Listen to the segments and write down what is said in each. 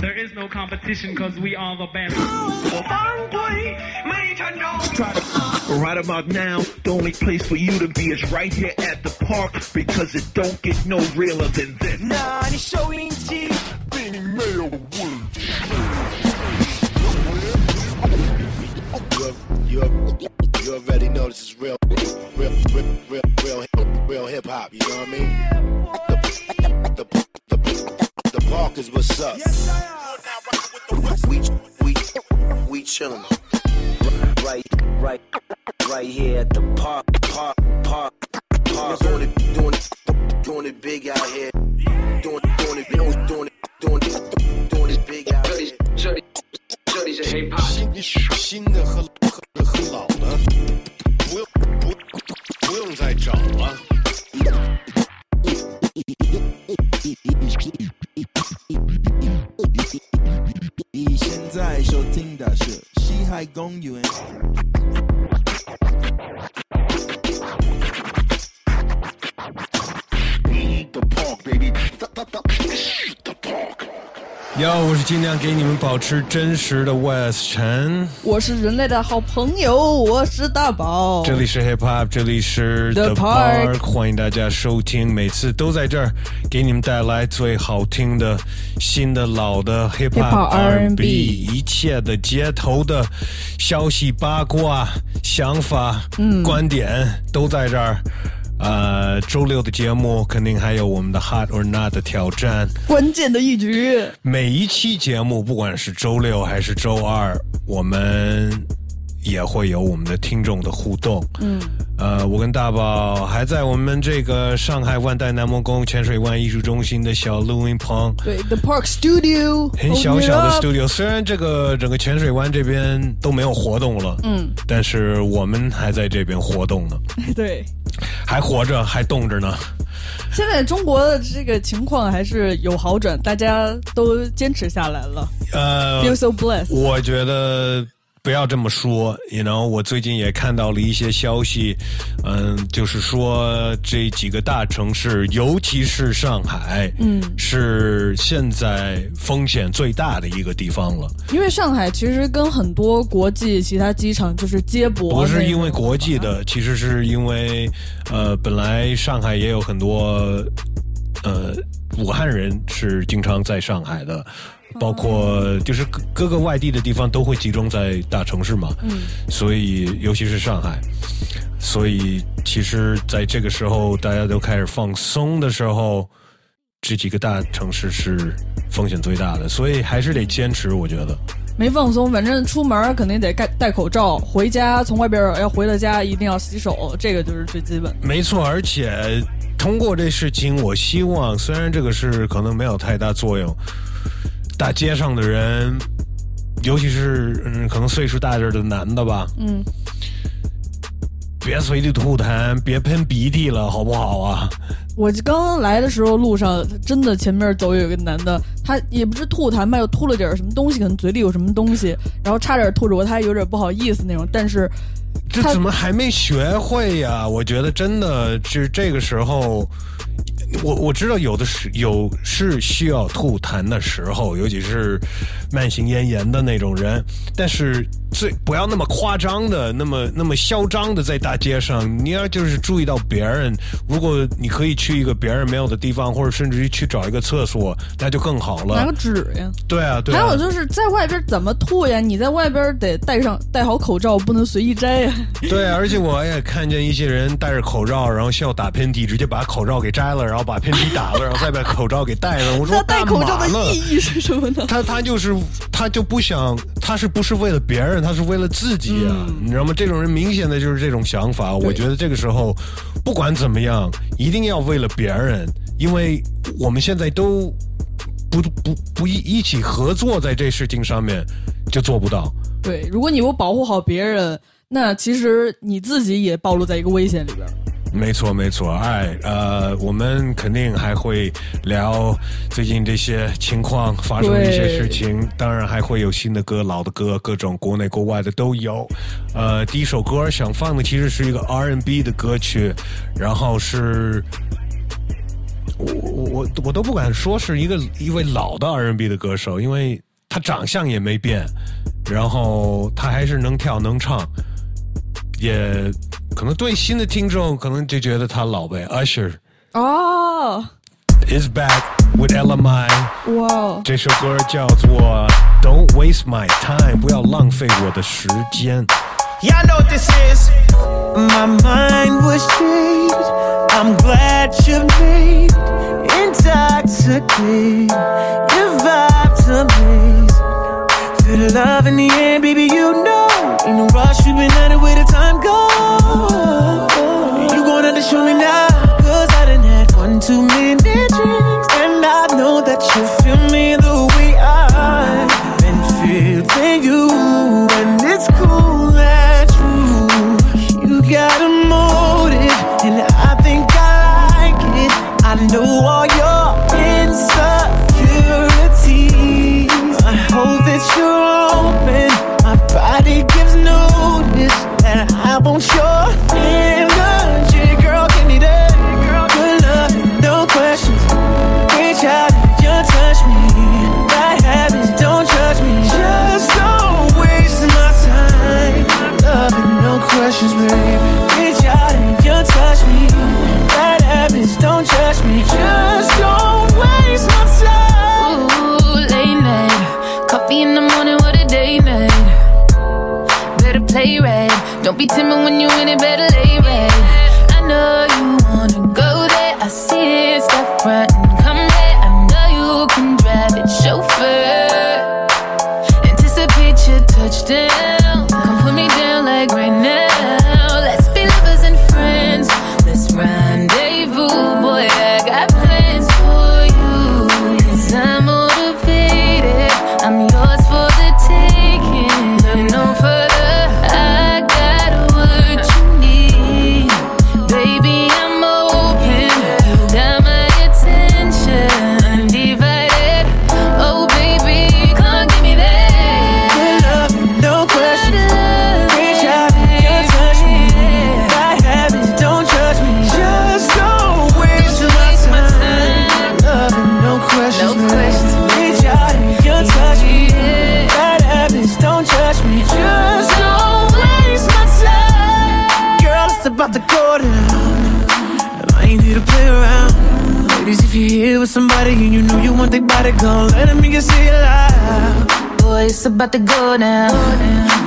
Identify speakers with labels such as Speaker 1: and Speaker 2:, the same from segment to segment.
Speaker 1: There is no competition because we are the best.
Speaker 2: Right about now, the only place for you to be is right here at the park because it don't get no realer than this.
Speaker 3: 난이 쇼인지
Speaker 4: 빈이 매우 You already know this is real, real, real, real, real, real hip hop. You know what I mean? Yonkers, what's up? Yes, I We, we, we chillin'. Right, right, right here at the park, park, park, park. Doing it, doing it, doing it big out here. Doing, doing it, doing it, doing it, doing it, doing it big out here. Shorty, shorty, shorty, shorty, shorty, shorty, shorty, shorty,
Speaker 5: shorty, shorty, shorty, 收听的是西海公园。
Speaker 6: 哟，我是尽量给你们保持真实的 West 陈，
Speaker 7: 我是人类的好朋友，我是大宝。
Speaker 6: 这里是 Hip Hop，这里是
Speaker 7: The Park
Speaker 6: 欢迎大家收听，每次都在这儿给你们带来最好听的、新的、老的 Hip Hop
Speaker 7: Hop R&B
Speaker 6: 一切的街头的消息、八卦、想法、
Speaker 7: 嗯
Speaker 6: 观点都在这儿。呃，周六的节目肯定还有我们的 Hot or Not 的挑战。
Speaker 7: 关键的一局，
Speaker 6: 每一期节目，不管是周六还是周二，我们也会有我们的听众的互动。嗯，呃，我跟大宝还在我们这个上海万代南梦宫浅水湾艺术中心的小录音棚，
Speaker 7: 对，The Park Studio，
Speaker 6: 很小小的 studio。虽然这个整个浅水湾这边都没有活动了，
Speaker 7: 嗯，
Speaker 6: 但是我们还在这边活动呢
Speaker 7: 对，
Speaker 6: 还活着，还动着呢。
Speaker 7: 现在中国的这个情况还是有好转，大家都坚持下来了、
Speaker 6: 呃
Speaker 7: f e e l so blessed。
Speaker 6: 我觉得不要这么说，you know，我最近也看到了一些消息，嗯，就是说这几个大城市，尤其是上海，嗯，是现在风险最大的一个地方了。
Speaker 7: 因为上海其实跟很多国际其他机场就是接驳，
Speaker 6: 不是因为国际的，其实是因为，呃，本来上海也有很多，呃，武汉人是经常在上海的，包括就是各各个外地的地方都会集中在大城市嘛，嗯，所以尤其是上海，所以其实在这个时候大家都开始放松的时候，这几个大城市是风险最大的，所以还是得坚持，我觉得。
Speaker 7: 没放松，反正出门肯定得戴戴口罩，回家从外边要回到家一定要洗手，这个就是最基本。
Speaker 6: 没错，而且通过这事情，我希望虽然这个事可能没有太大作用，大街上的人，尤其是嗯，可能岁数大点儿的男的吧，
Speaker 7: 嗯，
Speaker 6: 别随地吐痰，别喷鼻涕了，好不好啊？
Speaker 7: 我刚刚来的时候，路上真的前面走有一个男的，他也不是吐痰吧，又吐了点什么东西，可能嘴里有什么东西，然后差点吐着我，他还有点不好意思那种。但是他
Speaker 6: 这怎么还没学会呀？我觉得真的是这个时候，我我知道有的是有是需要吐痰的时候，尤其是慢性咽炎的那种人，但是最不要那么夸张的，那么那么嚣张的在大街上，你要就是注意到别人，如果你可以去一个别人没有的地方，或者甚至于去找一个厕所，那就更好了。
Speaker 7: 拿个纸呀。
Speaker 6: 对啊，对啊。
Speaker 7: 还有就是在外边怎么吐呀？你在外边得戴上戴好口罩，不能随意摘呀。
Speaker 6: 对，而且我也看见一些人戴着口罩，然后需要打喷嚏，直接把口罩给摘了，然后把喷嚏打了，然后再把口罩给戴上。我说
Speaker 7: 那戴口罩的意义是什么呢？
Speaker 6: 他他就是他就不想，他是不是为了别人，他是为了自己啊？你知道吗？这种人明显的就是这种想法。我觉得这个时候，不管怎么样，一定要为了别人，因为我们现在都不不不一一起合作在这事情上面，就做不到。
Speaker 7: 对，如果你不保护好别人，那其实你自己也暴露在一个危险里边。
Speaker 6: 没错，没错，哎，呃，我们肯定还会聊最近这些情况发生的一些事情，当然还会有新的歌、老的歌，各种国内国外的都有。呃，第一首歌想放的其实是一个 R&B 的歌曲，然后是我我我都不敢说是一个一位老的 R&B 的歌手，因为他长相也没变，然后他还是能跳能唱，也可能对新的听众可能就觉得他老呗。Usher
Speaker 7: 哦
Speaker 6: ，is back with LMI，
Speaker 7: 哇哦，
Speaker 6: 这首歌叫做 Don't Waste My Time，不要浪费我的时间。
Speaker 3: Y'all know what this is. My mind was changed. I'm glad you made it intoxicate. Your vibe's amazing. Feel the love in the end, baby. You know, ain't no rush. We've been at it where the time goes. You gonna have to show me now, cause I done had one too many drinks, and I know that you feel me the way I've been feeling you, and it's cool that you you got a motive, and I think I like it. I know all you touch me. Bad habits, don't judge me. Just don't waste my time.
Speaker 8: Ooh, late night. Coffee in the morning, what a day night. Better play right. Don't be timid when you in it, better lay right. I know you wanna go there. I see it, step front you
Speaker 3: know you want their body, go let them hear you say it loud.
Speaker 8: Boy, it's about to go down.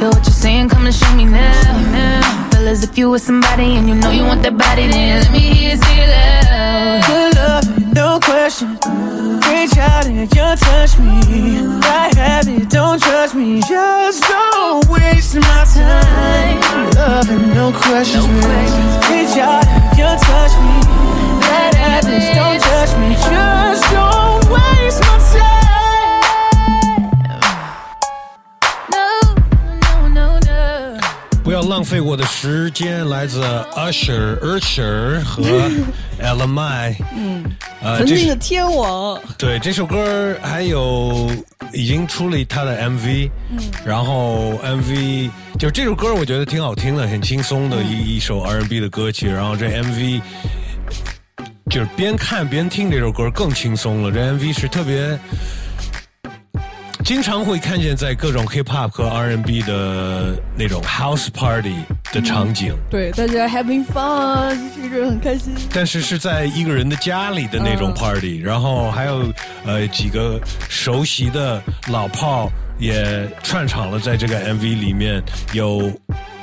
Speaker 8: Yo, what you saying? Come and show me now. Fellas, if you with somebody and you know you want that body, then let me hear you say it loud
Speaker 3: Reach out and you touch me. I have it, don't judge me. Just don't waste my time. Love and no questions.
Speaker 8: No questions.
Speaker 3: Reach out and you touch me. Bad habits, don't judge me. Just don't waste my time.
Speaker 8: No, no, no, no.
Speaker 6: 不要浪费我的时间，来自 Usher、Usher 和 LMI。嗯，
Speaker 7: 曾经的天王，
Speaker 6: 对这首歌还有已经出了他的 MV，嗯，然后 MV 就这首歌我觉得挺好听的，很轻松的一一首 R&B 的歌曲，然后这 MV 就是边看边听这首歌更轻松了，这 MV 是特别。经常会看见在各种 hip hop 和 R&B 的那种 house party 的场景，
Speaker 7: 对大家 having fun，一直很开心。
Speaker 6: 但是是在一个人的家里的那种
Speaker 7: 嗯
Speaker 6: party，、然后还有呃几个熟悉的老炮也串场了，在这个 MV 里面有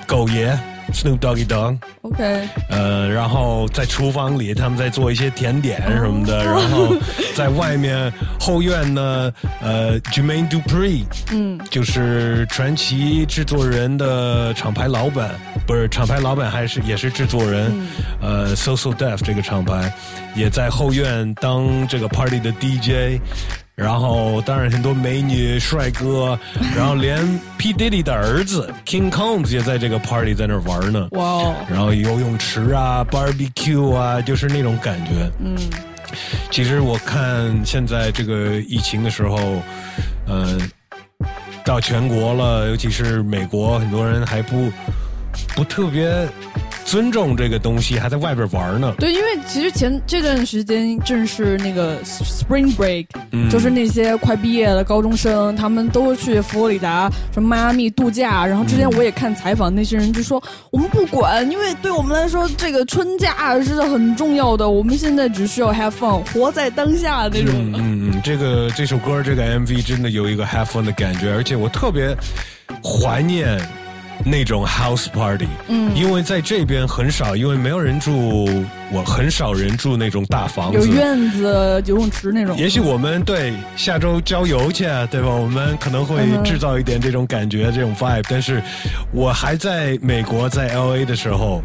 Speaker 6: 狗爷 Snoop Doggy
Speaker 7: Dogg，OK，
Speaker 6: 呃，然后在厨房里他们在做一些甜点什么的，然后在外面后院呢，呃，Jermaine Dupri，嗯，就是传奇制作人的厂牌老板，不是厂牌老板，还是也是制作人，呃，So So Def 这个厂牌也在后院当这个 party 的 DJ。然后，当然很多美女、帅哥，然后连 P Diddy 的儿子 King Combs 也在这个 party 在那儿玩呢。
Speaker 7: 哇哦，
Speaker 6: 然后游泳池啊、barbecue 啊，就是那种感觉。嗯，其实我看现在这个疫情的时候，呃，到全国了，尤其是美国，很多人还不不特别尊重这个东西，还在外边玩呢。
Speaker 7: 对，因为其实前这段时间正是那个 Spring Break，、
Speaker 6: 嗯
Speaker 7: 就是那些快毕业的高中生，他们都去佛罗里达、什么迈阿密度假。然后之前我也看采访，那些人就说我们不管，因为对我们来说，这个春假是很重要的，我们现在只需要 have fun，活在当下那种。
Speaker 6: 嗯嗯嗯，这个这首歌这个 MV 真的有一个 have fun 的感觉，而且我特别怀念那种 house party，
Speaker 7: 嗯
Speaker 6: 因为在这边很少，因为没有人住，我很少人住那种大房子有。
Speaker 7: 院子、游泳池那种。
Speaker 6: 也许我们对下周郊游去，啊对吧？我们可能会制造一点这种感觉、这种 vibe。但是我还在美国，在 L A 的时候，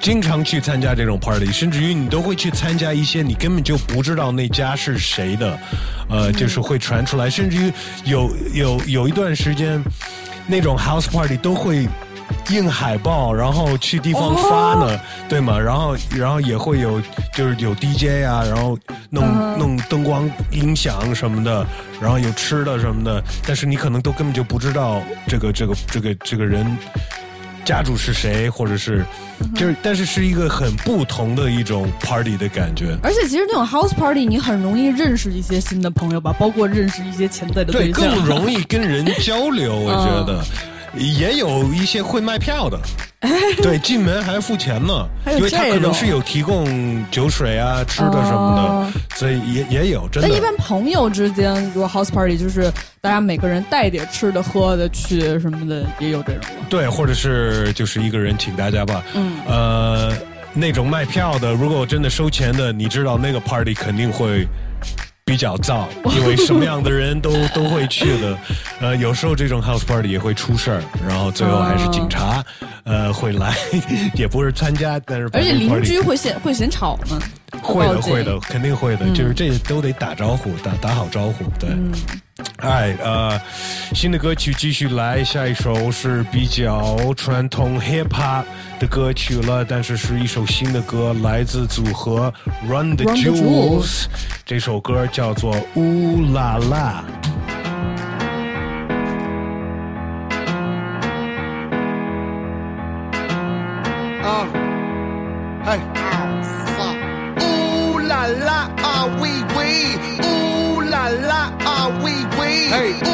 Speaker 6: 经常去参加这种 party，甚至于你都会去参加一些你根本就不知道那家是谁的，呃，就是会传出来，甚至于有有有一段时间，那种 house party 都会。印海报，然后去地方发呢，对吗？然后，然后也会有，就是有 DJ 啊，然后弄、
Speaker 7: 嗯
Speaker 6: 弄灯光、音响什么的，然后有吃的什么的，但是你可能都根本就不知道这个这个这个这个人家主是谁，或者是就是，但是是一个很不同的一种 party 的感觉。
Speaker 7: 而且其实那种 house party，你很容易认识一些新的朋友吧，包括认识一些潜在的
Speaker 6: 对，
Speaker 7: 象。
Speaker 6: 更容易跟人交流，我觉得。也有一些会卖票的，对，进门还要付钱呢，因为他可能是有提供酒水啊、吃的什么的，
Speaker 7: 哦
Speaker 6: 所以也也有真的。
Speaker 7: 但一般朋友之间，如果 house party 就是大家每个人带点吃的喝的去什么的，也有这种吗？
Speaker 6: 对，或者是就是一个人请大家吧，
Speaker 7: 嗯，
Speaker 6: 呃，那种卖票的，如果真的收钱的，你知道那个 party 肯定会。比较燥，因为什么样的人都 都会去的，呃，有时候这种 house party 也会出事儿，然后最后还是警察，呃，会来，也不是参加，但是
Speaker 7: 而且邻居会嫌会嫌吵吗？
Speaker 6: 会的，会的，肯定会的，
Speaker 7: 嗯
Speaker 6: 就是这都得打招呼，打打好招呼，对。哎，呃，新的歌曲继续来，下一首是比较传统 hip hop 的歌曲了，但是是一首新的歌，来自组合 Run the Jewels，这首歌叫做《乌拉拉》。
Speaker 9: Uh, hey. Ooh la la, ah Hey.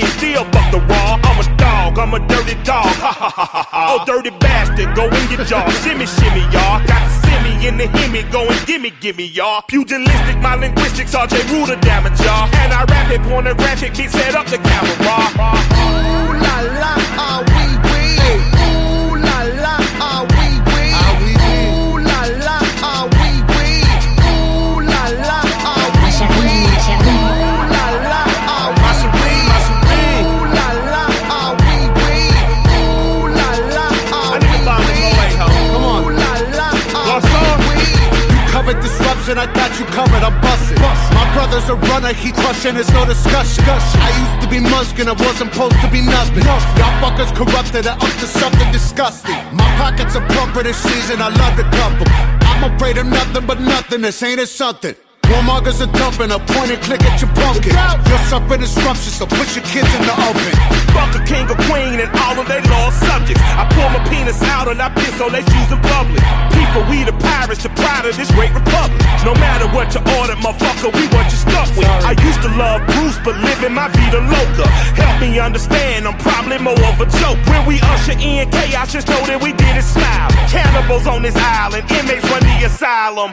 Speaker 4: fish. Still fuck the raw. I'm a dog. I'm a dirty dog. Ha ha ha ha. Oh, dirty bastard. Go in your jaw. shimmy, shimmy, y'all. Got the semi in the hemi. Go and gimme, gimme, y'all. Pugilistic, my linguistics. RJ Ruler damage, y'all. And I rap it, pornographic. Beat set up the camera.
Speaker 9: Ooh la la, ah wee disruption, I got you covered, I'm busting. My brother's a runner, he crushing, it's no discussion. I used to be Muskin, I wasn't supposed to be nothing. Y'all fuckers corrupted and up to something disgusting. My pockets are plumper this season, I love to dump 'em. I'm afraid of nothing but nothing, this ain't it something. Warmongers are dumping, a point and click at your pumpkin. You're suffering disruption, so put your kids in the oven.
Speaker 4: Fuck a king or queen and all of their lost subjects. I pull my penis out and I piss on their shoes in public. People, we the pirates, the pride of this great republic. No matter what you order, motherfucker, we what you stuck with. I used to love Bruce, but living my vida loca. Help me understand, I'm probably more of a joke. When we usher in chaos, just know that we did it smile. Cannibals on this island, inmates run the asylum.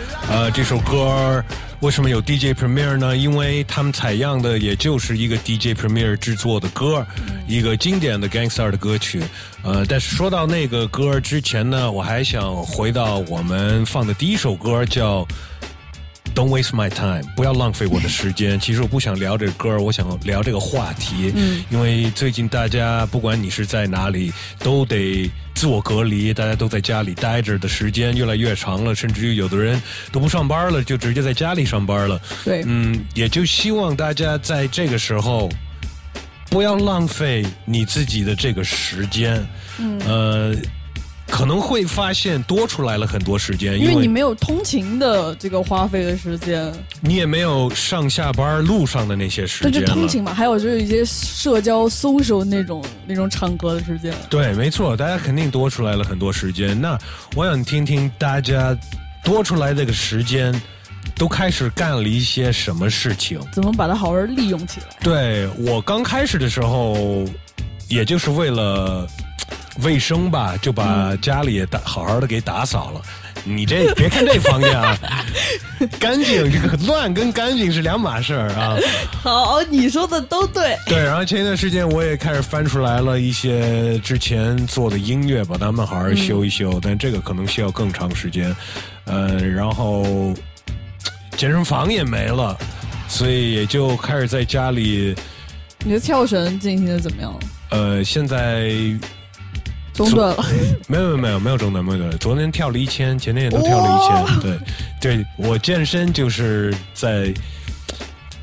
Speaker 6: 呃，这首歌为什么有 DJ Premier 呢？因为他们采样的也就是一个 DJ Premier 制作的歌，一个经典的 Gangster 的歌曲。呃，但是说到那个歌之前呢，我还想回到我们放的第一首歌，叫。Don't waste my time，不要浪费我的时间。其实我不想聊这个歌，我想聊这个话题。嗯，因为最近大家不管你是在哪里，都得自我隔离，大家都在家里待着的时间越来越长了，甚至于有的人都不上班了，就直接在家里上班了。
Speaker 7: 对，
Speaker 6: 嗯，也就希望大家在这个时候不要浪费你自己的这个时间。嗯，呃。可能会发现多出来了很多时间，
Speaker 7: 因为你没有通勤的这个花费的时间，
Speaker 6: 你也没有上下班路上的那些时间。
Speaker 7: 那就通勤嘛，还有就是一些社交、social 那种那种场合的时间。
Speaker 6: 对，没错，大家肯定多出来了很多时间。那我想听听大家多出来这个时间都开始干了一些什么事情，
Speaker 7: 怎么把它好好利用起来？
Speaker 6: 对我刚开始的时候，也就是为了。卫生吧，就把家里打好好的给打扫了。你这 别看这房间啊，干净这个乱跟干净是两码事儿啊。
Speaker 7: 好，你说的都对。
Speaker 6: 对，然后前一段时间我也开始翻出来了一些之前做的音乐，把它们好好修一修。但这个可能需要更长时间。呃，然后健身房也没了，所以也就开始在家里。
Speaker 7: 你的跳绳进行的怎么样？
Speaker 6: 呃，现在。
Speaker 7: 中断了？
Speaker 6: 没有没有没有没有中断没有中断。昨天跳了一千，前天也都跳了一千。对，对我健身就是在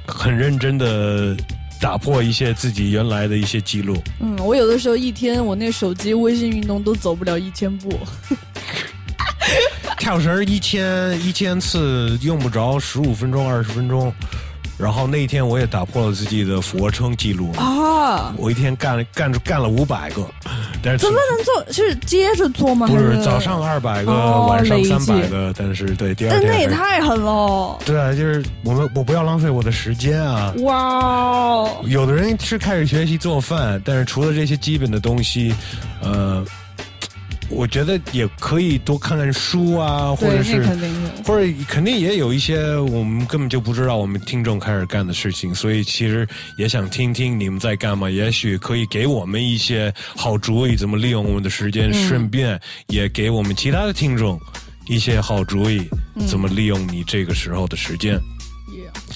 Speaker 6: 很认真的打破一些自己原来的一些记录。
Speaker 7: 嗯，我有的时候一天我那手机微信运动都走不了一千步。
Speaker 6: 跳绳一千一千次用不着十五分钟二十分钟。然后那一天我也打破了自己的俯卧撑记录啊！我一天干了干干了五百个，但是
Speaker 7: 怎么能做？是接着做吗？
Speaker 6: 不是早上二百个，晚上三百个。但是对第二天，
Speaker 7: 但那也太狠了。
Speaker 6: 对啊，就是我们我不要浪费我的时间啊！哇，有的人是开始学习做饭，但是除了这些基本的东西，呃。我觉得也可以多看看书啊，或者是，或者肯定也有一些我们根本就不知道我们听众开始干的事情，所以其实也想听听你们在干嘛，也许可以给我们一些好主意，怎么利用我们的时间，顺便也给我们其他的听众一些好主意，怎么利用你这个时候的时间。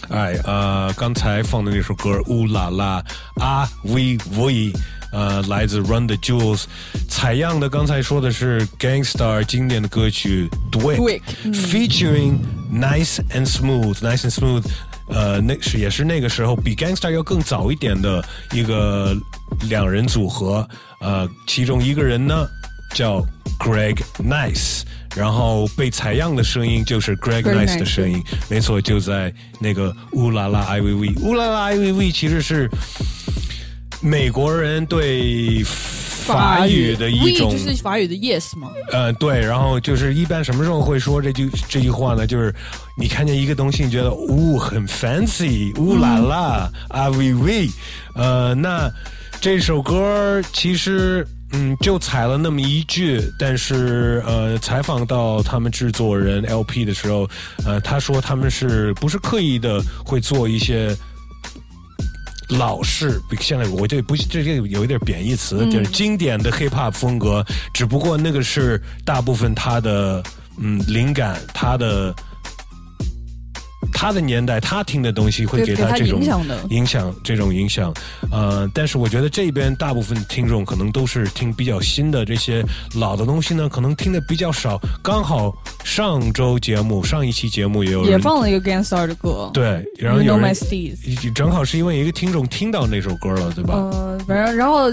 Speaker 6: 哎，呃，刚才放的那首歌《乌拉拉啊喂喂》。呃，来自 Run the Jewels，采样的刚才说的是 Gangstar 经典的歌曲 Dwick，featuring Nice and Smooth，Nice and Smooth，呃，那是也是那个时候比 Gangstar 要更早一点的一个两人组合，呃，其中一个人呢叫 Greg Nice，然后被采样的声音就是 Greg Nice 的声音，没错，就在那个乌拉拉 I V V，乌拉拉 I V V 其实是。美国人对法语的一种，
Speaker 7: 就是法语的 yes 吗？
Speaker 6: 呃，对，然后就是一般什么时候会说这句这句话呢？就是你看见一个东西，你觉得呜很 fancy，呜啦啦啊喂喂，呃，那这首歌其实嗯就采了那么一句，但是呃采访到他们制作人 LP 的时候，呃他说他们是不是刻意的会做一些。老式，现在我这不这这有一点贬义词，就是经典的 hip hop 风格，只不过那个是大部分他的嗯灵感，他的。他的年代，他听的东西会给他这种影响，这种影响。呃，但是我觉得这边大部分听众可能都是听比较新的，这些老的东西呢，可能听的比较少。刚好上周节目上一期节目也有
Speaker 7: 也放了一个 Gangstar 的歌，
Speaker 6: 对，然后有人正好是因为一个听众听到那首歌了，对吧？
Speaker 7: 嗯，反正然后。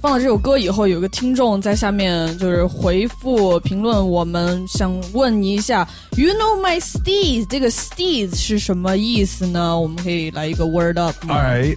Speaker 7: 放了这首歌以后，有个听众在下面就是回复评论，我们想问一下，You know my steez，这个 steez 是什么意思呢？我们可以来一个 word up。
Speaker 6: 哎。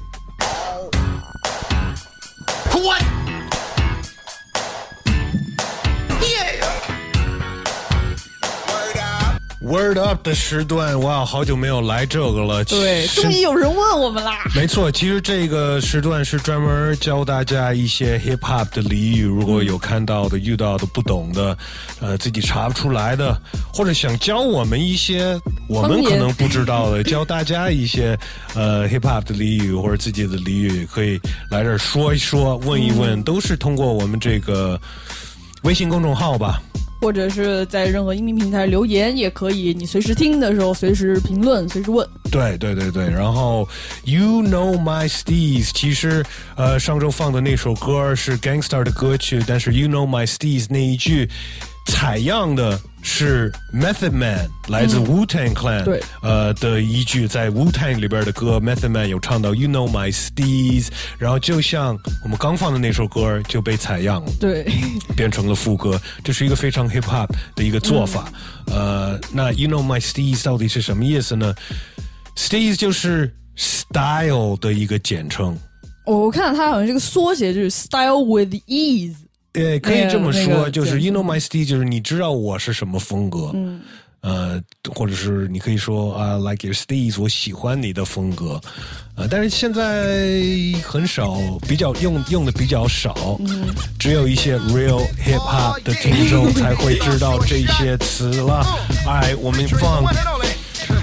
Speaker 6: Word Up 的时段，哇，好久没有来这个了。
Speaker 7: 对，终于有人问我们啦。
Speaker 6: 没错，其实这个时段是专门教大家一些 hip hop 的俚语，如果有看到的、遇到的、不懂的，呃，自己查不出来的，或者想教我们一些我们可能不知道的，教大家一些呃 hip hop 的俚语或者自己的俚语，可以来这儿说一说、问一问，都是通过我们这个微信公众号吧。
Speaker 7: 或者是在任何音频平台留言也可以，你随时听的时候随时评论，随时问。
Speaker 6: 对对对对，然后 You Know My Steez，其实呃上周放的那首歌是 gangster 的歌曲，但是 You Know My Steez 那一句采样的是 Method Man 来自 Wu Tang Clan，、
Speaker 7: 对
Speaker 6: 呃的一句在 Wu Tang 里边的歌 Method Man 有唱到 You Know My Steez，然后就像我们刚放的那首歌就被采样了。
Speaker 7: 对，
Speaker 6: 变成了副歌，这是一个非常 hip hop 的一个做法。呃，那 you know my steez 到底是什么意思呢？steez 就是 style 的一个简称。
Speaker 7: 我看到它好像这个缩写就是 style with ease。
Speaker 6: 呃，可以这么说，
Speaker 7: 那个
Speaker 6: 就是 you know my steez，就是你知道我是什么风格。
Speaker 7: 嗯。
Speaker 6: 呃，或者是你可以说啊、l i k e your style，我喜欢你的风格。呃，但是现在很少，比较用用的比较少，
Speaker 7: 嗯
Speaker 6: 只有一些 real hip hop 的听众才会知道这些词了。哎，我们放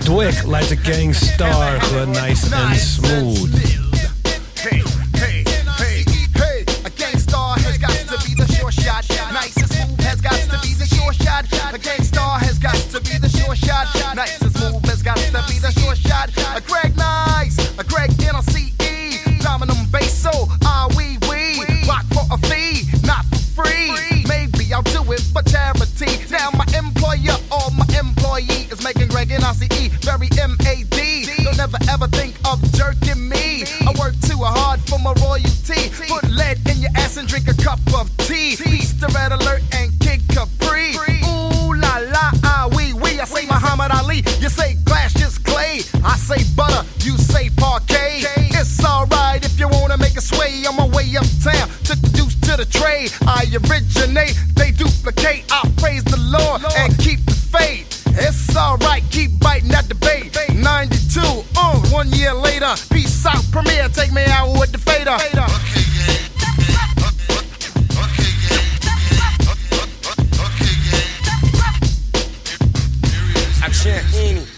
Speaker 6: Dwick 来自 Gangstar 和 Nice and Smooth。
Speaker 10: Got to be the sure shot. Nice and smooth has got to be the sure shot. A Greg Nice, a Greg NLCE. Dominum basso, ah wee wee. Rock for a fee, not for free. Maybe I'll do it for charity. Now my employer or my employee is making Greg NLCE very M-A-D. They'll never ever think of jerking me. I work too hard for my royalty. Put lead in your ass and drink a cup of tea. Beast the red alert and kick Capri. I say butter, you say parquet. It's alright if you wanna make a sway on my way uptown. Took the deuce to the trade. I originate, they duplicate. I praise the Lord and keep the faith. It's alright, keep biting at the bait. 92, uh, one year later. Peace out, premiere, take me out with the fader.
Speaker 11: I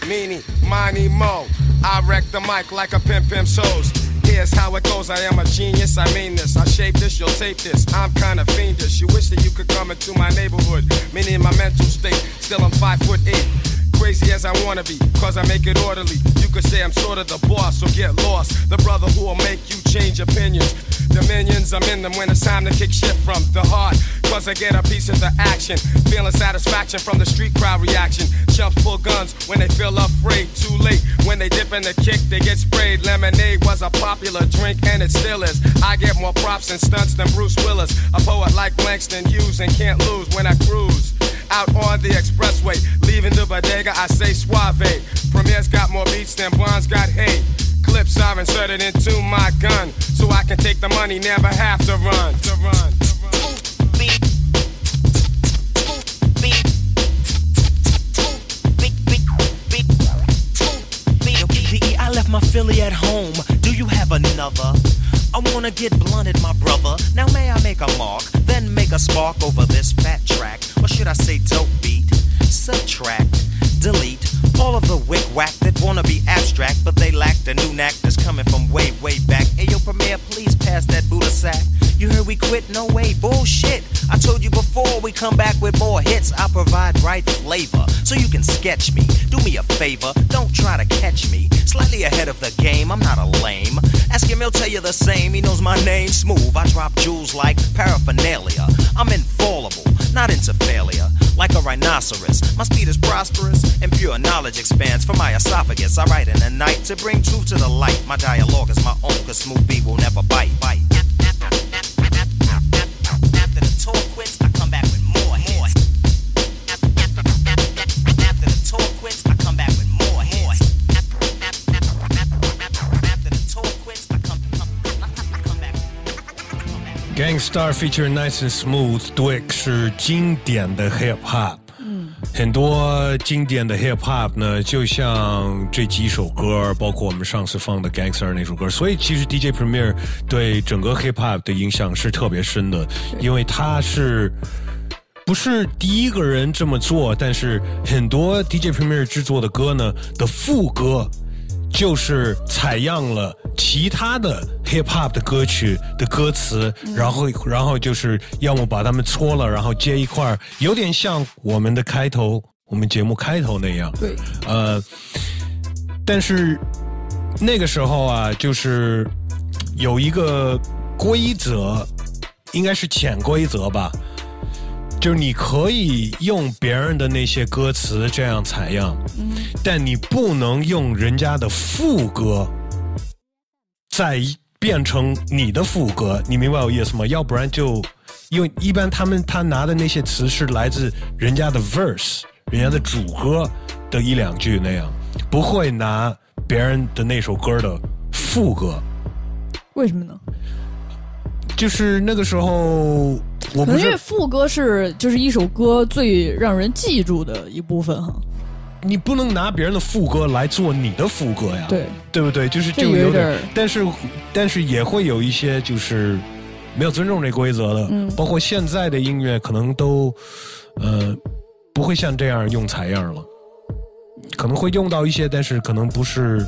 Speaker 11: meeny, miny, mo. I wreck the mic like a pimp pimp shows. Here's how it goes. I am a genius. I mean this. I shape this. You'll tape this. I'm kind of fiendish. You wish that you could come into my neighborhood. Meaning my mental state. Still I'm five foot eight. Crazy as I wanna be, cause I make it orderly. You could say I'm sort of the boss, so get lost. The brother who will make you change opinions. Dominions, I'm in them when it's time to kick shit from the heart. Cause I get a piece of the action. Feeling satisfaction from the street crowd reaction. Chumps pull guns when they feel afraid. Too late when they dip in the kick, they get sprayed. Lemonade was a popular drink and it still is. I get more props and stunts than Bruce Willis. A poet like Langston Hughes and can't lose when I cruise. Out on the expressway, leaving the bodega, I say suave. Premier's got more beats than Blonde's got hate. Clips are inserted into my gun, so I can take the money, never have to run. To run.
Speaker 12: I left my Philly at home. Do you have another? I wanna get blunted, my brother. Now may I make a mark, then make a spark over this fat track, or should I say dope beat? Subtract, delete all of the wick whack that wanna be abstract, but they lack the new knack that's coming from way, way back. Hey yo, Premier, please pass that Buddha sack. You heard we quit? No way, bullshit. I told you before we come back with more hits. I provide right flavor, so you can sketch me. Do me a favor, don't try to catch me. Slightly ahead of the game, I'm not a lame. Ask him, he'll tell you the same. He knows my name, smooth. I drop jewels like paraphernalia. I'm infallible, not into failure. Like a rhinoceros, my speed is prosperous, and pure knowledge expands from my esophagus. I write in the night to bring truth to the light. My dialogue is my own, cause smooth beat will never bite. bite.
Speaker 6: Gangstar feature Nice and Smooth Dwick 是经典的 hip hop。很多经典的 hip hop 呢，就像这几首歌，包括我们上次放的 Gangster 那首歌，所以其实 DJ Premier 对整个 hip hop 的影响是特别深的，因为他是。不是第一个人这么做，但是很多 DJ Premier 制作的歌呢的副歌，就是采样了其他的 hip hop 的歌曲的歌词，然后然后就是要么把它们搓了，然后接一块儿，有点像我们的开头，我们节目开头那样。
Speaker 7: 对，
Speaker 6: 呃，但是那个时候啊，就是有一个规则，应该是潜规则吧。就是你可以用别人的那些歌词这样采样，但你不能用人家的副歌再变成你的副歌，你明白我意思吗？要不然就因为一般他们他拿的那些词是来自人家的 verse，人家的主歌的一两句那样，不会拿别人的那首歌的副歌。
Speaker 7: 为什么呢？
Speaker 6: 就是那个时候，我不是
Speaker 7: 可能因为副歌是就是一首歌最让人记住的一部分哈。
Speaker 6: 你不能拿别人的副歌来做你的副歌呀，
Speaker 7: 对
Speaker 6: 对不对？就是
Speaker 7: 这
Speaker 6: 就有点
Speaker 7: 有点，
Speaker 6: 但是但是也会有一些就是没有尊重这规则的，
Speaker 7: 嗯
Speaker 6: 包括现在的音乐可能都呃不会像这样用采样了，可能会用到一些，但是可能不是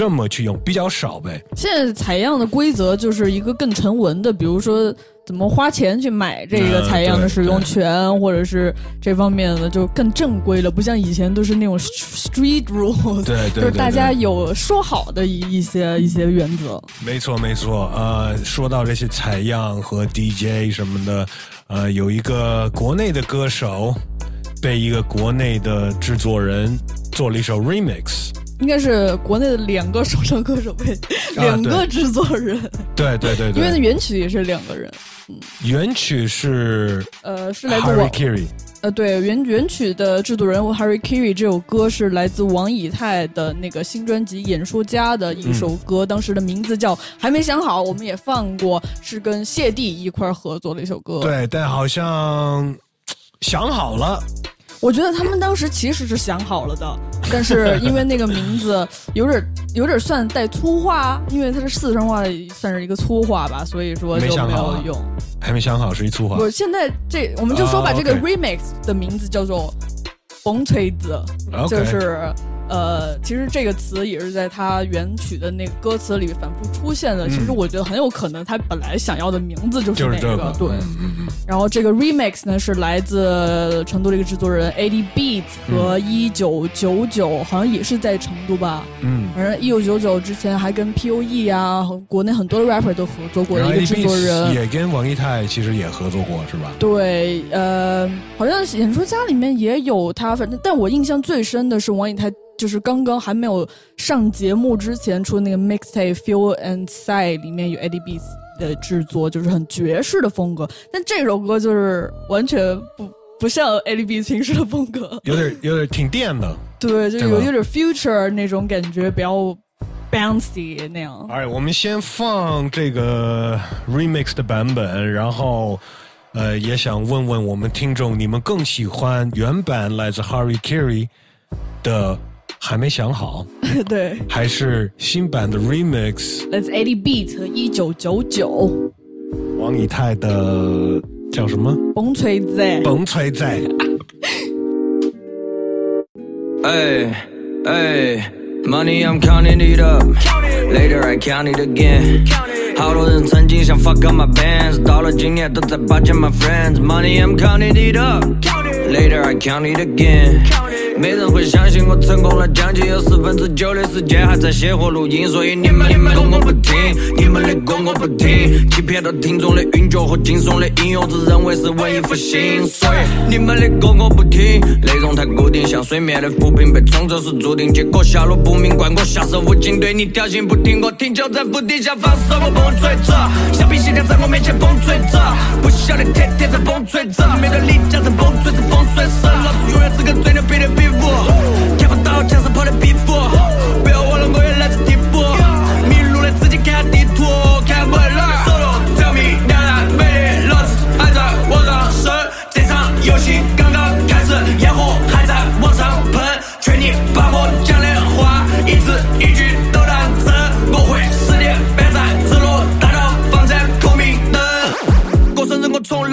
Speaker 6: 这么去用，比较少呗。
Speaker 7: 现在采样的规则就是一个更成文的，比如说怎么花钱去买这个
Speaker 6: 嗯
Speaker 7: 采样的使用权，或者是这方面的就更正规了，不像以前都是那种 street rules，
Speaker 6: 对对 对
Speaker 7: 就是大家有说好的一一些一些原则。
Speaker 6: 没错，没错。呃，说到这些采样和 DJ 什么的，呃，有一个国内的歌手被一个国内的制作人做了一首 remix。
Speaker 7: 应该是国内的两个说唱歌手被两个制作人，
Speaker 6: 对对对对，
Speaker 7: 因为原曲也是两个人，
Speaker 6: 原曲是
Speaker 7: 呃，是来自王。呃，对原原曲的制作人 Harry Kiri 这首歌是来自王以太的那个新专辑《演说家》的一首歌，当时的名字叫《还没想好》，我们也放过，是跟谢帝一块儿合作的一首歌。，
Speaker 6: 对，但好像想好了，
Speaker 7: 我觉得他们当时其实是想好了的，但是因为那个名字有点有点算带粗话，因为它是四川话，算是一个粗话吧，所以说就
Speaker 6: 没想
Speaker 7: 没
Speaker 6: 好
Speaker 7: 用。
Speaker 6: 还没想好是一粗话。
Speaker 7: 我，现在这我们就说把
Speaker 6: 啊
Speaker 7: 这个 remix 的名字叫做“红锤子
Speaker 6: ”，OK
Speaker 7: 就是呃，其实这个词也是在他原曲的那个歌词里反复出现的。
Speaker 6: 嗯
Speaker 7: 其实我觉得很有可能他本来想要的名字就是那个，
Speaker 6: 这个，
Speaker 7: 对。然后这个 remix 呢是来自成都的一个制作人 AD Beats 和一九九九，好像也是在成都吧。
Speaker 6: 嗯。
Speaker 7: 反正一九九九之前还跟 POE 啊，和国内很多的 rapper 都合作过的一个制作人。
Speaker 6: 也跟王一泰其实也合作过，是吧？
Speaker 7: 对，呃，好像演说家里面也有他，反正但我印象最深的是王以太，就是刚刚还没有上节目之前出的那个 mixtape Feel and Side 里面有 Eddie Beats 的制作，就是很爵士的风格，但这首歌就是完全不不像 Eddie Beats 平时的风格，
Speaker 6: 有点有点挺电的。
Speaker 7: 对，就有有点 future 那种感觉，比较 bouncy 那样。
Speaker 6: 哎，我们先放这个 remix 的版本，然后呃，也想问问我们听众，你们更喜欢原版来自 Harry Carey 的还没想好，
Speaker 7: 对
Speaker 6: 还是新版的
Speaker 7: remix，Let's Eddie Beats 和一九九九
Speaker 6: 王以太的叫什么？
Speaker 7: 崩锤子。
Speaker 6: 崩锤仔。
Speaker 13: Hey, hey, money I'm counting it up. Later I count it again. 好多人曾经想 fuck up my bands，到了今年都在巴结 my friends。Money I'm counting it up. Later I count it again. 我成功了，将近有四分之九的时间还在写和录音，所以你们你们歌我不听，你们的歌我不听，欺骗到听众的韵脚和惊悚的音乐，自认为是文艺复兴，所以你们的歌我不听，内容太固定，像水面的浮萍被冲走是注定，结果下落不明，怪我下手无情，对你挑衅不听，我听就在府底下放手，我崩锤着，橡皮鞋垫在我面前崩锤着，不晓得天天在崩锤着，面对李家在崩锤着崩碎手，老子永远是个最牛逼的比武，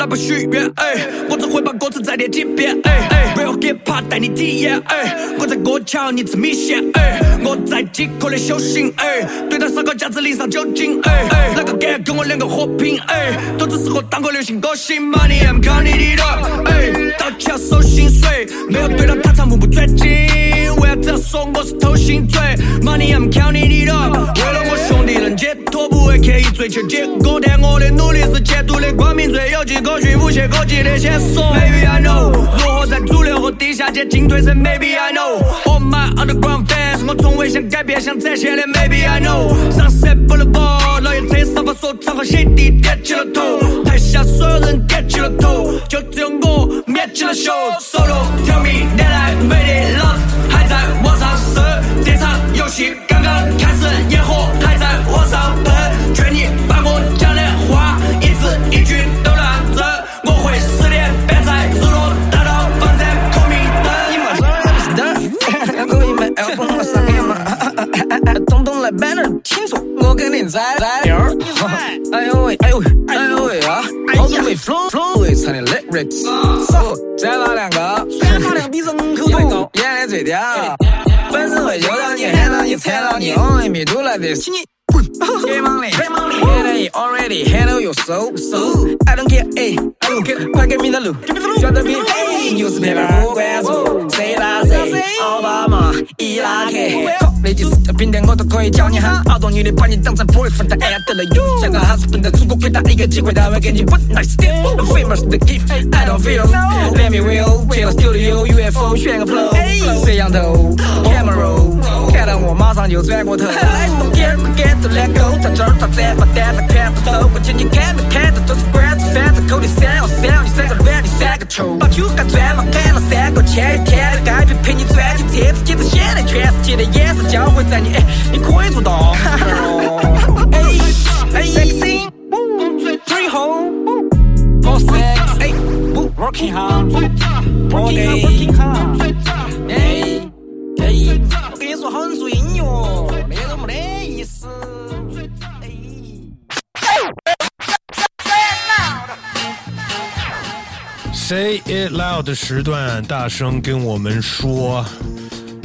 Speaker 13: 不许愿，哎，我只会把歌词再念几遍，哎哎，Real hip hop 带你体验，哎，我在过桥，你吃米线，哎，我在饥渴的修行，哎，对待烧烤架子淋上酒精，哎哎，哪个敢跟我两个火拼，哎，都只适合当个流行歌星，Money I'm counting it up，哎，到桥收薪水，没有对到他唱目不转睛，为啥这样说我是偷心罪？Money I'm counting it up，为了我兄弟能解脱，不会刻意追求结果，但我的努力是前途的光明最有迹可循，无懈可击的线索。Maybe I know，如何在主流和地下界进退神，Maybe I know，All my underground fans，我从未想改变，想展现的，Maybe I know。Sunset Boulevard，车上发说唱和鞋底点起了头，台下所有人点起了头，就只有我灭起了秀。Solo tell me that I made it lost，还在往上升，这场游戏刚刚开始，烟火还在往上喷，劝你把我讲的话一字一句都当真，我会十年变在日落大道放在孔明灯。
Speaker 14: 来 banner 听说我肯定在。哎呦喂，哎呦喂，哎呦喂啊！好久没 flow flow 会唱的 lyrics，再拿两个，再拿两个比人口都高，演的最屌。粉丝会揪到你，喊到你，踩到你，only me do like this，请你滚！别忙哩，别忙哩，Get it already handle your soul soul。I don't care，哎，I don't care，快给 me 的路，选择别哎，就是别人不关注，谁打谁，奥巴马、伊拉克，靠那几次的平台我都可以叫你喊，好多女的把你当成 boyfriend，但哎呀得了有，香港还是笨的，如果给他一个机会，他会给你 one night stand。Famous the gift，I don't feel，Let me real，去了 studio，UFO 选个 flow，摄像头，camera，看到我马上就转过头。Don't care，快 get to let go，在这儿他怎么单他看不透，过去你看没看到都是关子，反正口里三要三，你三个软，你三个臭。把酒干转嘛，干了三个千一天的改变陪你转，你这次简直显得全世界的眼神交汇在你，哎，你可以做到。哎哎，sexy，最后，more sex，哎，working hard，working hard，
Speaker 6: Say it loud 的时段，大声跟我们说，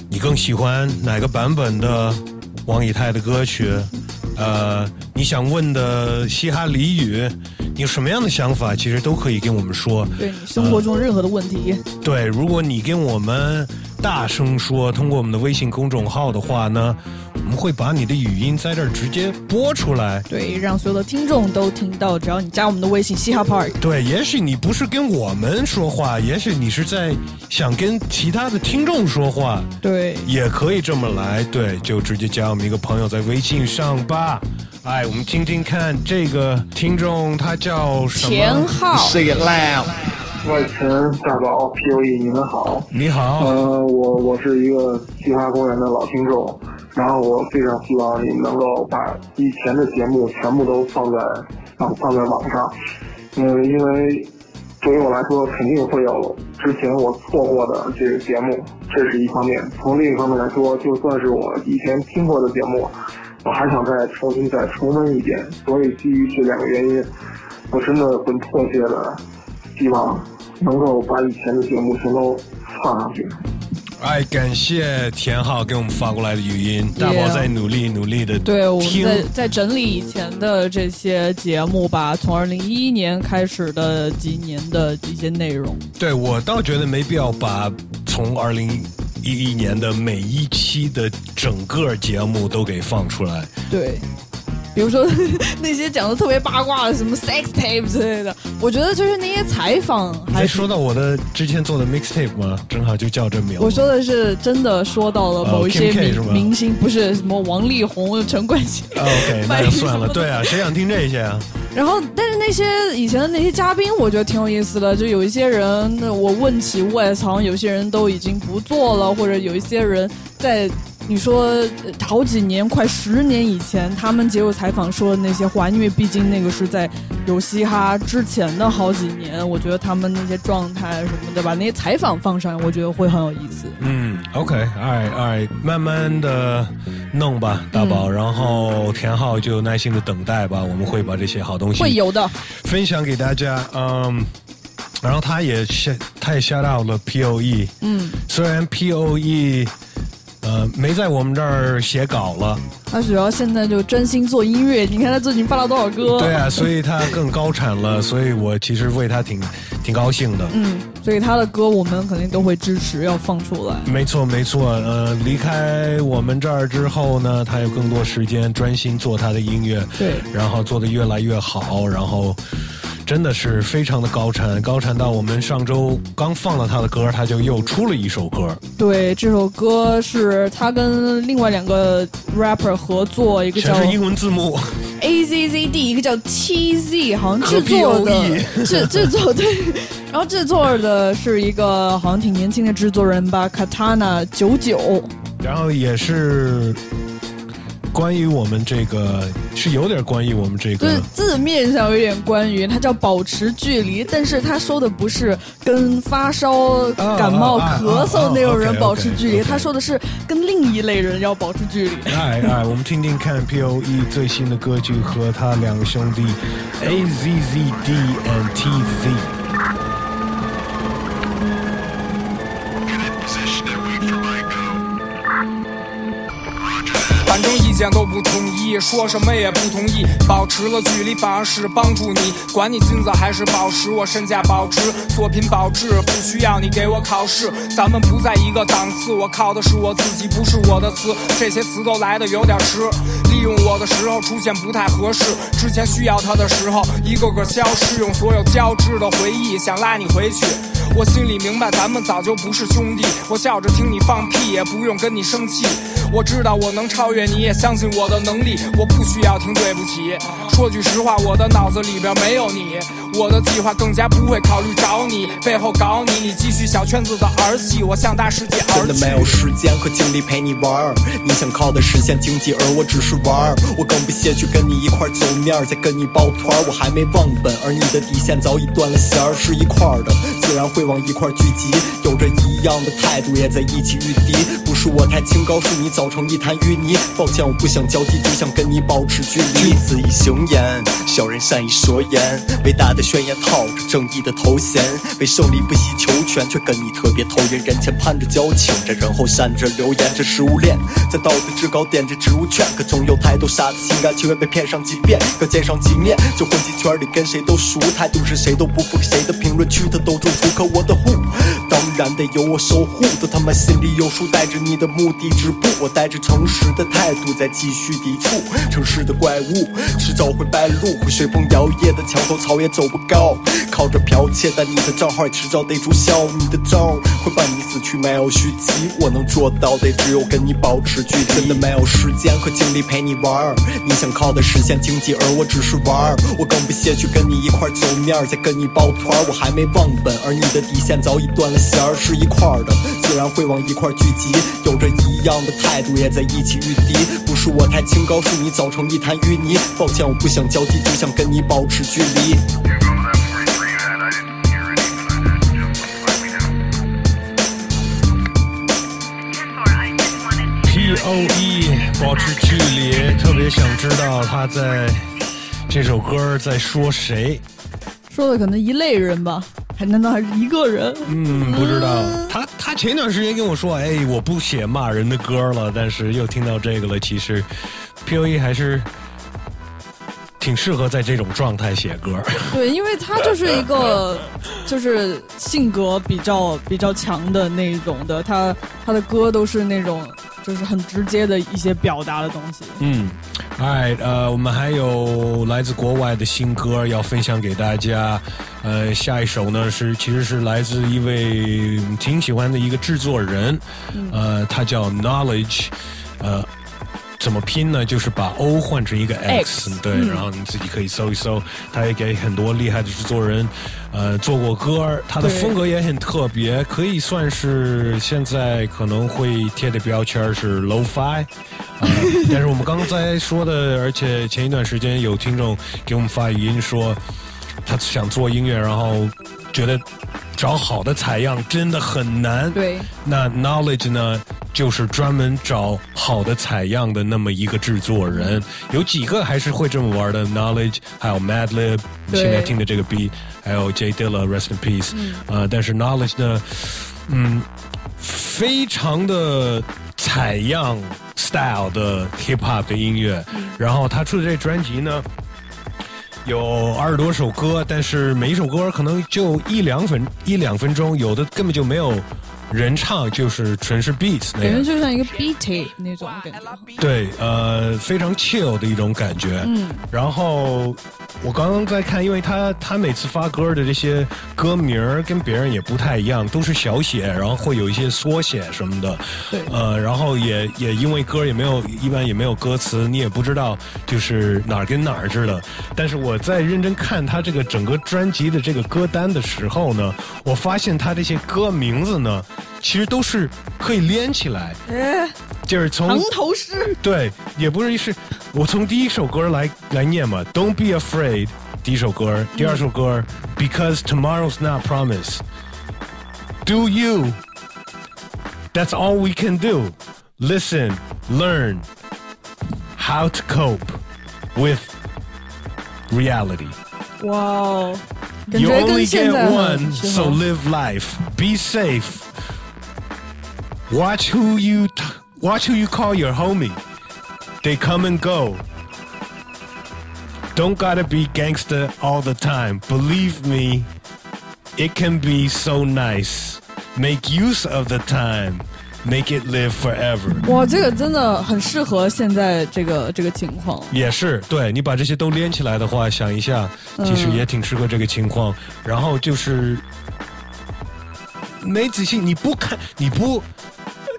Speaker 6: 你更喜欢哪个版本的王以太的歌曲？呃，你想问的嘻哈俚语，你有什么样的想法？其实都可以跟我们说。
Speaker 7: 对生活中任何的问题，
Speaker 6: 对，如果你跟我们大声说，通过我们的微信公众号的话呢，我们会把你的语音在这儿直接播出来。
Speaker 7: 对，让所有的听众都听到。只要你加我们的微信嘻哈 Park，
Speaker 6: 对，也许你不是跟我们说话，也许你是在想跟其他的听众说话，
Speaker 7: 对，
Speaker 6: 也可以这么来。对，就直接加我们一个朋友在微信上吧。哎，我们听听看，这个听众他叫什么？
Speaker 7: 田浩
Speaker 2: Say it loud。
Speaker 15: 外勤、大宝、P.O.E，你们好。
Speaker 6: 你好。
Speaker 15: 呃，我我是一个嘻哈公园的老听众，然后我非常希望你们能够把以前的节目全部都放在放放在网上。嗯，因为对于我来说，肯定会有之前我错过的这个节目，这是一方面。从另一方面来说，就算是我以前听过的节目，我还想再重新再重温一遍。所以基于这两个原因，我真的很迫切的希望能够把以前的节目全都放上去。
Speaker 6: 哎，感谢田浩给我们发过来的语音，大宝在努力努力的
Speaker 7: 对，我们。在在整理以前的这些节目吧，从二零一一年开始的几年的一些内容。
Speaker 6: 对我倒觉得没必要把从二零一一年的每一期的整个节目都给放出来。
Speaker 7: 对，比如说 那些讲的特别八卦的什么 sex tape 之类的，我觉得就是那些采访还
Speaker 6: 说到我的之前做的 mixtape 吗？正好就叫这名字。
Speaker 7: 我说的是真的说到了某一些明、明星，不是什么王力宏、陈冠希。
Speaker 6: 啊 OK，那就 算了。对啊，谁想听这些啊？
Speaker 7: 然后，但是那些以前的那些嘉宾，我觉得挺有意思的。就有一些人，我问起 West，好像有些人都已经不做了，或者有一些人在你说呃好几年，快十年以前，他们接受采访说的那些话，因为毕竟那个是在有嘻哈之前的好几年，我觉得他们那些状态什么的，把那些采访放上，我觉得会很有意思。
Speaker 6: 嗯，OK，all right，all right，慢慢的弄吧，大宝，
Speaker 7: 嗯
Speaker 6: 然后田浩就耐心的等待吧，我们会把这些好东西
Speaker 7: 会有的，
Speaker 6: 分享给大家。嗯，然后他也下他也 shout out 了 POE，
Speaker 7: 嗯，
Speaker 6: 虽然 POE 呃没在我们这儿写稿了，
Speaker 7: 他主要现在就专心做音乐，你看他最近发了多少歌？
Speaker 6: 对啊，所以他更高产了，所以我其实为他挺挺高兴的。
Speaker 7: 嗯，所以他的歌我们肯定都会支持，要放出来。
Speaker 6: 没错，没错。呃，离开我们这儿之后呢，他有更多时间专心做他的音乐，
Speaker 7: 对，
Speaker 6: 然后做的越来越好，然后真的是非常的高产，高产到我们上周刚放了他的歌，他就又出了一首歌。
Speaker 7: 对，这首歌是他跟另外两个 rapper 合作，一个叫
Speaker 6: 全是英文字幕。
Speaker 7: A Z Z D，一个叫 T Z，好像制作的制制作对，然后制作的是一个好像挺年轻的制作人吧，Katana 九九。
Speaker 6: 然后也是关于我们这个，是有点关于我们这
Speaker 7: 就是
Speaker 6: 个。
Speaker 7: 字面上有点关于，它叫保持距离，但是他说的不是跟发烧、感冒、咳嗽那种人保持距离他说的是跟另一类人要保持距离。
Speaker 6: 哎哎，我们听听看 P.O.E 最新的歌曲和他两个兄弟 A.Z.Z.D and T.Z。
Speaker 16: 反正意见都不统一，说什么也不同意，保持了距离反而是帮助你。管你金子还是宝石，我身价保值，作品保质，不需要你给我考试。咱们不在一个档次，我靠的是我自己，不是我的词。这些词都来的有点迟，利用我的时候出现不太合适，之前需要它的时候一个个消失，用所有交织的回忆想拉你回去。我心里明白，咱们早就不是兄弟。我笑着听你放屁，也不用跟你生气。我知道我能超越你，也相信我的能力。我不需要听对不起。说句实话，我的脑子里边没有你，我的计划更加不会考虑找你，背后搞你。你继续小圈子的儿戏，我向大世界而去。
Speaker 17: 真的没有时间和精力陪你玩儿，你想靠的实现经济，而我只是玩儿。我更不屑去跟你一块走面儿，再跟你抱团儿。我还没忘本，而你的底线早已断了弦儿，是一块儿的，自然会往一块聚集。有着一样的态度，也在一起御敌。不是我太清高，是你早成一滩淤泥。抱歉，我不想交际，就想跟你保持距离。君子以行言，小人善以说言。伟大的宣言套着正义的头衔，为胜利不惜求全，却跟你特别投缘。人前攀着交情，这人后善着流言。这食物链在道德制高点，这植物圈，可总有太多傻子心甘情愿被骗上几遍，可见上几面。就混进圈里跟谁都熟，态度是谁都不服，谁的评论区他都中伏。可我的护，当然得由我守护。都他妈心里有数，带着你的目的止步。我带着诚实的态度在继续抵触城市的怪物，迟早会败露。会随风摇曳的墙头草也走不高，靠着剽窃，但你的账号迟早得注销。你的账会伴你死去，没有续集。我能做到的只有跟你保持距离。真的没有时间和精力陪你玩儿，你想靠的实现经济，而我只是玩儿。我更不屑去跟你一块儿走面儿，再跟你抱团儿。我还没忘本，而你的底线早已断了弦儿，是一块儿的，自然会往一块聚集。有着一样的态态度，也在一起御敌。不是我太清高，是你早成一滩淤泥。抱歉，我不想交际，就想跟你保持距离。
Speaker 6: P.O.E 保持距离，特别想知道他在这首歌在说谁。
Speaker 7: 说的可能一类人吧，还难道还是一个人？
Speaker 6: 嗯，不知道。他他前段时间跟我说，哎，我不写骂人的歌了，但是又听到这个了。其实 P.O.E 还是挺适合在这种状态写歌。
Speaker 7: 对，因为他就是一个，就是性格比较比较强的那种的，他他的歌都是那种就是很直接的一些表达的东西。
Speaker 6: 嗯，Alright，呃，我们还有来自国外的新歌要分享给大家。呃，下一首呢是其实是来自一位挺喜欢的一个制作人，呃，他叫 Knowledge，呃。怎么拼呢？就是把 O 换成一个 X，,
Speaker 7: X，
Speaker 6: 对，
Speaker 7: 嗯
Speaker 6: 然后你自己可以搜一搜。他也给很多厉害的制作人，呃，做过歌，他的风格也很特别，可以算是现在可能会贴的标签是 low-fi。呃，但是我们刚才说的，而且前一段时间有听众给我们发语音说，他想做音乐，然后觉得找好的采样真的很难。
Speaker 7: 对，
Speaker 6: 那 Knowledge 呢，就是专门找好的采样的那么一个制作人，有几个还是会这么玩的，Knowledge，还有 Madlib，你现在听的这个 beat，还有 J Dilla，Rest in Peace，、呃，但是 Knowledge 呢，嗯，非常的采样 style 的 hip hop 的音乐，然后他出的这专辑呢。有二十多首歌，但是每一首歌可能就一两分一两分钟，有的根本就没有人唱，就是纯是 beats 那样
Speaker 7: 感觉。就像一个 beat 那种感觉。
Speaker 6: 对，呃，非常 chill 的一种感觉。
Speaker 7: 嗯，
Speaker 6: 然后我刚刚在看，因为他他每次发歌的这些歌名儿跟别人也不太一样，都是小写，然后会有一些缩写什么的。
Speaker 7: 对
Speaker 6: 呃，然后也也因为歌也没有，一般也没有歌词，你也不知道就是哪儿跟哪儿似的。但是我在认真看他这个整个专辑的这个歌单的时候呢，我发现他这些歌名字呢，其实都是可以连起来。
Speaker 7: 哎，
Speaker 6: 就是从
Speaker 7: 藏头诗。
Speaker 6: 对，也不是是，我从第一首歌来来念嘛，Don't be afraid，第一首歌，第二首歌、b e c a u s e tomorrow's not promised。Do you? That's all we can do. Listen, learn how to cope with reality.
Speaker 7: 哇哦，感
Speaker 6: You
Speaker 7: 觉跟
Speaker 6: only
Speaker 7: 现
Speaker 6: get
Speaker 7: 在很
Speaker 6: one,
Speaker 7: 适
Speaker 6: so
Speaker 7: 合。
Speaker 6: live life. Be safe. Watch who you t- watch who you call your homie. They come and go. Don't gotta be gangster all the time. Believe me, it can be so nice. Make use of the time. Make it live forever.
Speaker 7: 哇，这个真的很适合现在这个这个情况。
Speaker 6: 也是，对你把这些都连起来的话，想一下，其实
Speaker 7: 嗯
Speaker 6: 也挺适合这个情况。然后就是没仔细，你不看，你不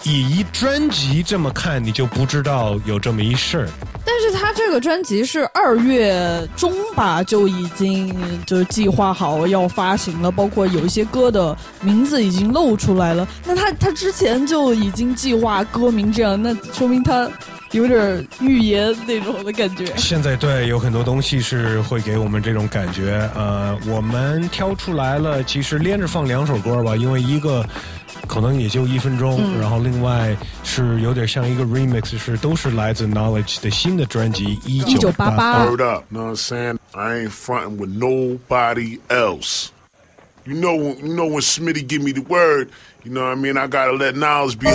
Speaker 6: 以一专辑这么看，你就不知道有这么一事儿。
Speaker 7: 但是他这个专辑是二月中吧就已经就是计划好要发行了，包括有一些歌的名字已经露出来了。那他他之前就已经计划歌名这样，那说明他有点预言那种的感觉。
Speaker 6: 现在对有很多东西是会给我们这种感觉。呃，我们挑出来了，其实连着放两首歌吧，因为一个可能也就一分钟，
Speaker 7: 嗯
Speaker 6: 然后另外是有点像一个 remix，是都是来自 Knowledge 的新的专辑一九八八。
Speaker 18: Word up, know what I'm saying? I ain't fronting with nobody else. You know, you know when Smitty give me the word, you know what I mean? I gotta let knowledge be
Speaker 19: Yo,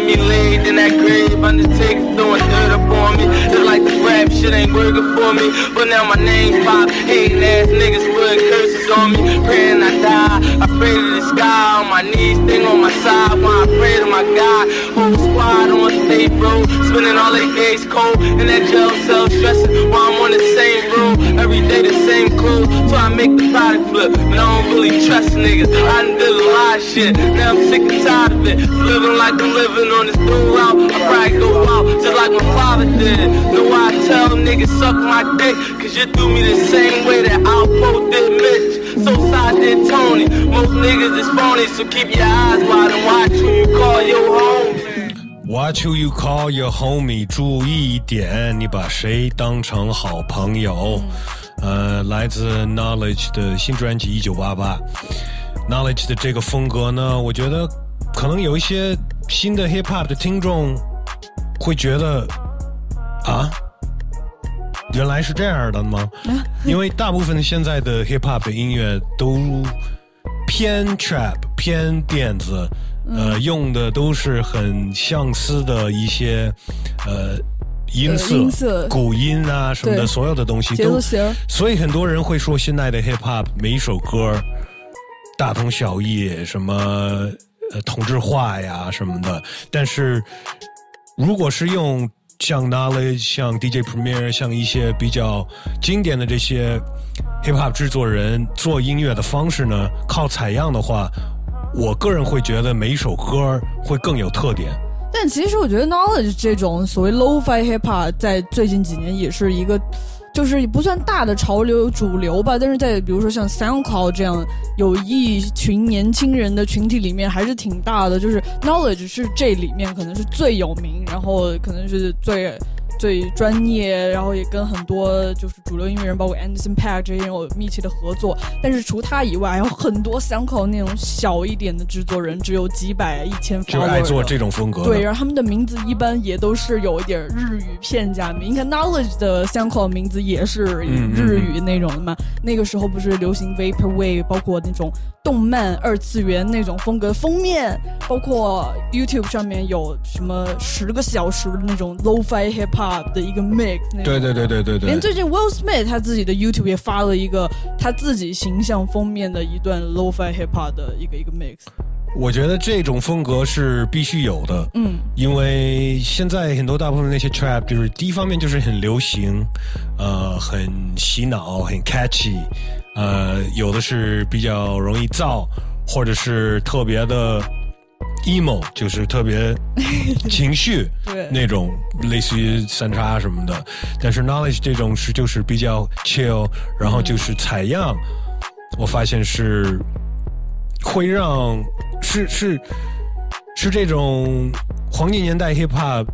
Speaker 20: See me laid in that grave, Undertaker throwing dirt up on me. It's like the rap
Speaker 19: shit ain't working for me. But now my name pop, hating ass niggas putting curses on me. Praying I die, I pray to the sky. On my knees, thing on my side. When I pray to my God, squad on state road, spending all their days cold in that jail cell, stressing while I'm on the same road. Every day the same clothes, so I make the product flip. But I don't really trust niggas. I done did a lot of shit. Now I'm sick and tired of it. Living like I'm living on this new route. I probably go out just like my father did. Know why I tell niggas suck my dick? Cause you do me the same way that Alpo did Mitch. So side did Tony. Most niggas is phony, so keep your eyes wide and watch who you call your home.
Speaker 6: Watch who you call your homie，注意一点，你把谁当成好朋友？呃，来自 Knowledge 的新专辑《一九八八》，Knowledge 的这个风格呢，我觉得可能有一些新的 Hip Hop 的听众会觉得啊，原来是这样的吗？因为大部分现在的 Hip Hop 的音乐都偏 Trap 偏电子。呃，用的都是很相似的一些呃音色、
Speaker 7: 音色
Speaker 6: 鼓音啊什么的，所有的东西都所以很多人会说现在的 hip hop 每一首歌大同小异，什么呃同质化呀什么的，但是如果是用像 Knowledge、像 DJ Premier、像一些比较经典的这些 hip hop 制作人做音乐的方式呢，靠采样的话，我个人会觉得每一首歌会更有特点。
Speaker 7: 但其实我觉得 knowledge 这种所谓 Lo-Fi hip hop 在最近几年也是一个，就是不算大的潮流主流吧，但是在比如说像 SoundCloud 这样有一群年轻人的群体里面还是挺大的。就是 knowledge 是这里面可能是最有名，然后可能是最。最专业，然后也跟很多就是主流音乐人，包括 Anderson Paak 这些人有密切的合作。但是除他以外，还有很多 SoundCloud 那种小一点的制作人，只有几百、一千
Speaker 6: 就爱做这种风格
Speaker 7: 对，然后他们的名字一般也都是有一点日语片假名。你看 Knowledge 的 SoundCloud 名字也是日语那种的嘛。那个时候不是流行 Vaporwave，包括那种动漫二次元那种风格封面，包括 YouTube 上面有什么十个小时的那种 Lo-Fi Hip Hop 的一个 mix 那种。
Speaker 6: 对对对对对对
Speaker 7: 连。最近 Will Smith 他自己的 YouTube 也发了一个他自己形象封面的一段 Lo-Fi Hip Hop 的一个一个 mix。
Speaker 6: 我觉得这种风格是必须有的，
Speaker 7: 嗯，
Speaker 6: 因为现在很多大部分那些 trap 就是第一方面就是很流行，呃，很洗脑，很 catchy，呃，有的是比较容易造，或者是特别的 emo，就是特别情绪
Speaker 7: 对
Speaker 6: 那种，类似于三叉什么的。但是 knowledge 这种是就是比较 chill，然后就是采样，我发现是会让是是是这种黄金年代 hip hop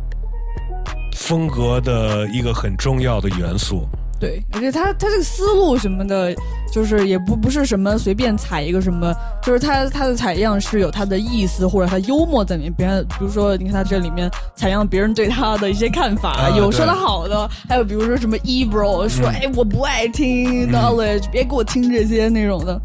Speaker 6: 风格的一个很重要的元素。
Speaker 7: 对，而且他他这个思路什么的，就是也不不是什么随便采一个什么，就是他他的采样是有他的意思或者他幽默在里面。别人比如说，你看他这里面采样别人对他的一些看法，
Speaker 6: 啊
Speaker 7: 有说
Speaker 6: 对
Speaker 7: 的好的，还有比如说什么 ebro 说，
Speaker 6: 嗯
Speaker 7: 哎我不爱听 knowledge，、别给我听这些那种的。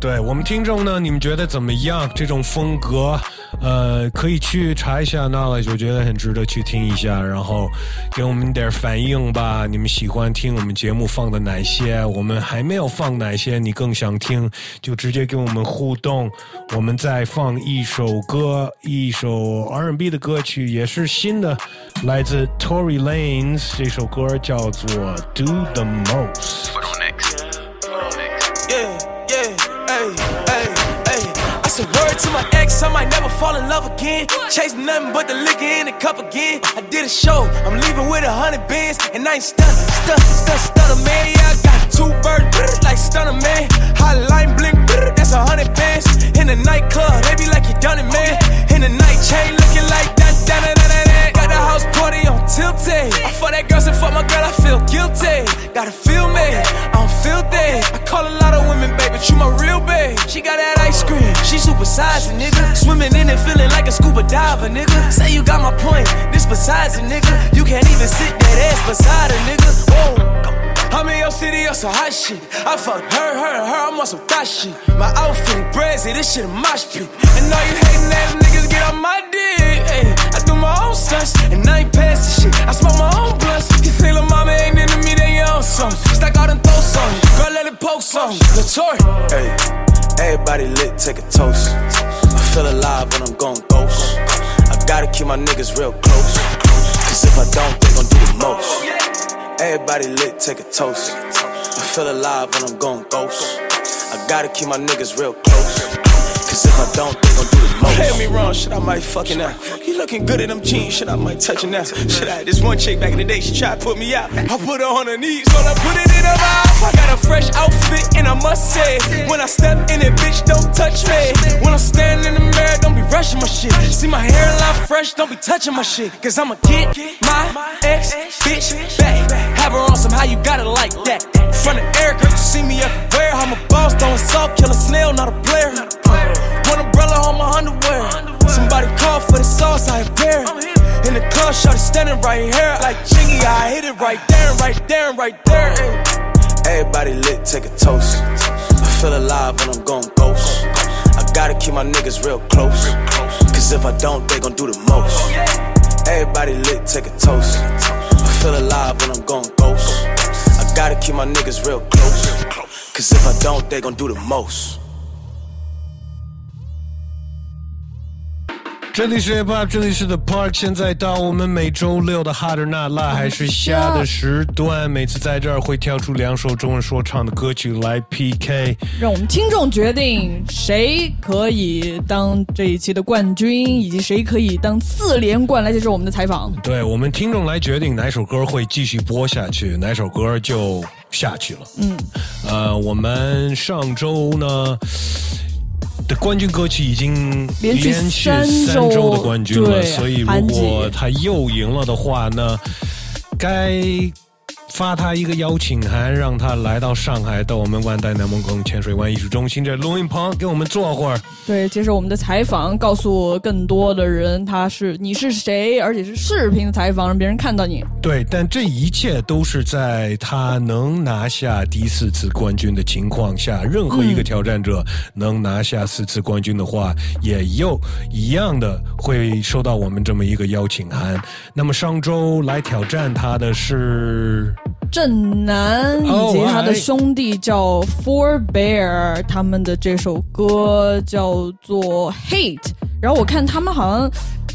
Speaker 6: 对我们听众呢，你们觉得怎么样？这种风格，呃，可以去查一下 Knowledge，我觉得很值得去听一下，然后给我们点反应吧。你们喜欢听我们节目放的哪些？我们还没有放哪些？你更想听，就直接跟我们互动。我们再放一首歌，一首 R&B 的歌曲，也是新的，来自 Tory Lanez，这首歌叫做 Do the Most。
Speaker 21: I said word to my ex, I might never fall in love again. Chase nothing but the liquor in the cup again. I did a show, I'm leaving with a hundred bands, and I ain't stunned, stunned, stunned, stunner man. Yeah, I got two birds like stunner man. Hotline blink, that's a hundred bands. In the nightclub, they be like you done it, man. In the night chain, looking like that, that, that, that, that, house party on tilted. I fuck that girl, so fuck my girl, I feel guilty. Gotta feel me, I'm filthy. I call a lot of women, baby, but you my real babe. She got that ice cream, she super sizing, nigga. Swimming in it, feeling like a scuba diver, nigga. Say you got my point, this besides a nigga. You can't even sit that ass beside a nigga. Whoa. I'm in your city on some hot shit. I fuck her, her, her, I'm on some thot shit. My outfit brazy, this shit a mosh pit. And all you hating ass niggas get on my dick. Ay, I my own stunts, and I ain't passing shit. I smoke my own blunts. You think lil' mama ain't into me, they on some. Stack all them throats on you, girl, let it poke some. Latour. Hey, everybody lit, take a toast. I feel alive when I'm gon' ghost. I gotta keep my niggas real close. Cause if I don't, they gon' do the most. Everybody lit, take a toast. I feel alive when I'm gon' ghost. I gotta keep my niggas real close. Cause if I don't, they gon' do the most. Play me wrong, shit, I might fucking out. He looking good in them jeans, shit, I might touch him now. Shit, I had this one chick back in the day, she tried to put me out. I put her on her knees, so I put it in her mouth. I got a fresh outfit, and I must say, when I step in it, bitch, don't touch me. When I'm in the mirror, don't be rushing my shit. See my hairline fresh, don't be touching my shit. Cause I'ma get my ex bitch back. Have her on somehow, you got it like that. Front of Erica, you see me everywhere. I'm a boss, don't salt, kill a snail, not a player. One umbrella on my underwear. Somebody call for the sauce, I appear. In the car, shot standing right here. Like Chingy, I hit it right there, right there, right there. Everybody lit, take a toast. I feel alive when I'm going ghost. I gotta keep my niggas real close. Cause if I don't, they gon' do the most. Everybody lit, take a toast. I feel alive when I'm going ghost. I gotta keep my niggas real close. Cause if I don't, they gon' do the most.
Speaker 6: 这里是 Hip Hop，这里是 The Park。现在到我们每周六的 Hot or Not 辣还是虾的时段，每次在这儿会跳出两首中文说唱的歌曲来 PK。
Speaker 7: 让我们听众决定谁可以当这一期的冠军，以及谁可以当四连冠。来接受我们的采访。
Speaker 6: 对我们听众来决定哪首歌会继续播下去，哪首歌就下去了。
Speaker 7: 嗯，
Speaker 6: 呃，我们上周呢的冠军歌曲已经
Speaker 7: 连续三周
Speaker 6: 的冠军了，所以如果他又赢了的话那，该发他一个邀请函，让他来到上海到我们万代南梦宫浅水湾艺术中心这录音棚给我们坐会儿。
Speaker 7: 对，接受我们的采访，告诉更多的人他是你是谁，而且是视频的采访，让别人看到你。
Speaker 6: 对，但这一切都是在他能拿下第四次冠军的情况下。任何一个挑战者能拿下四次冠军的话，也又一样的会收到我们这么一个邀请函。那么上周来挑战他的是
Speaker 7: 正南以及他的兄弟叫 Four Bear，他们的这首歌叫做 Hate。然后我看他们好像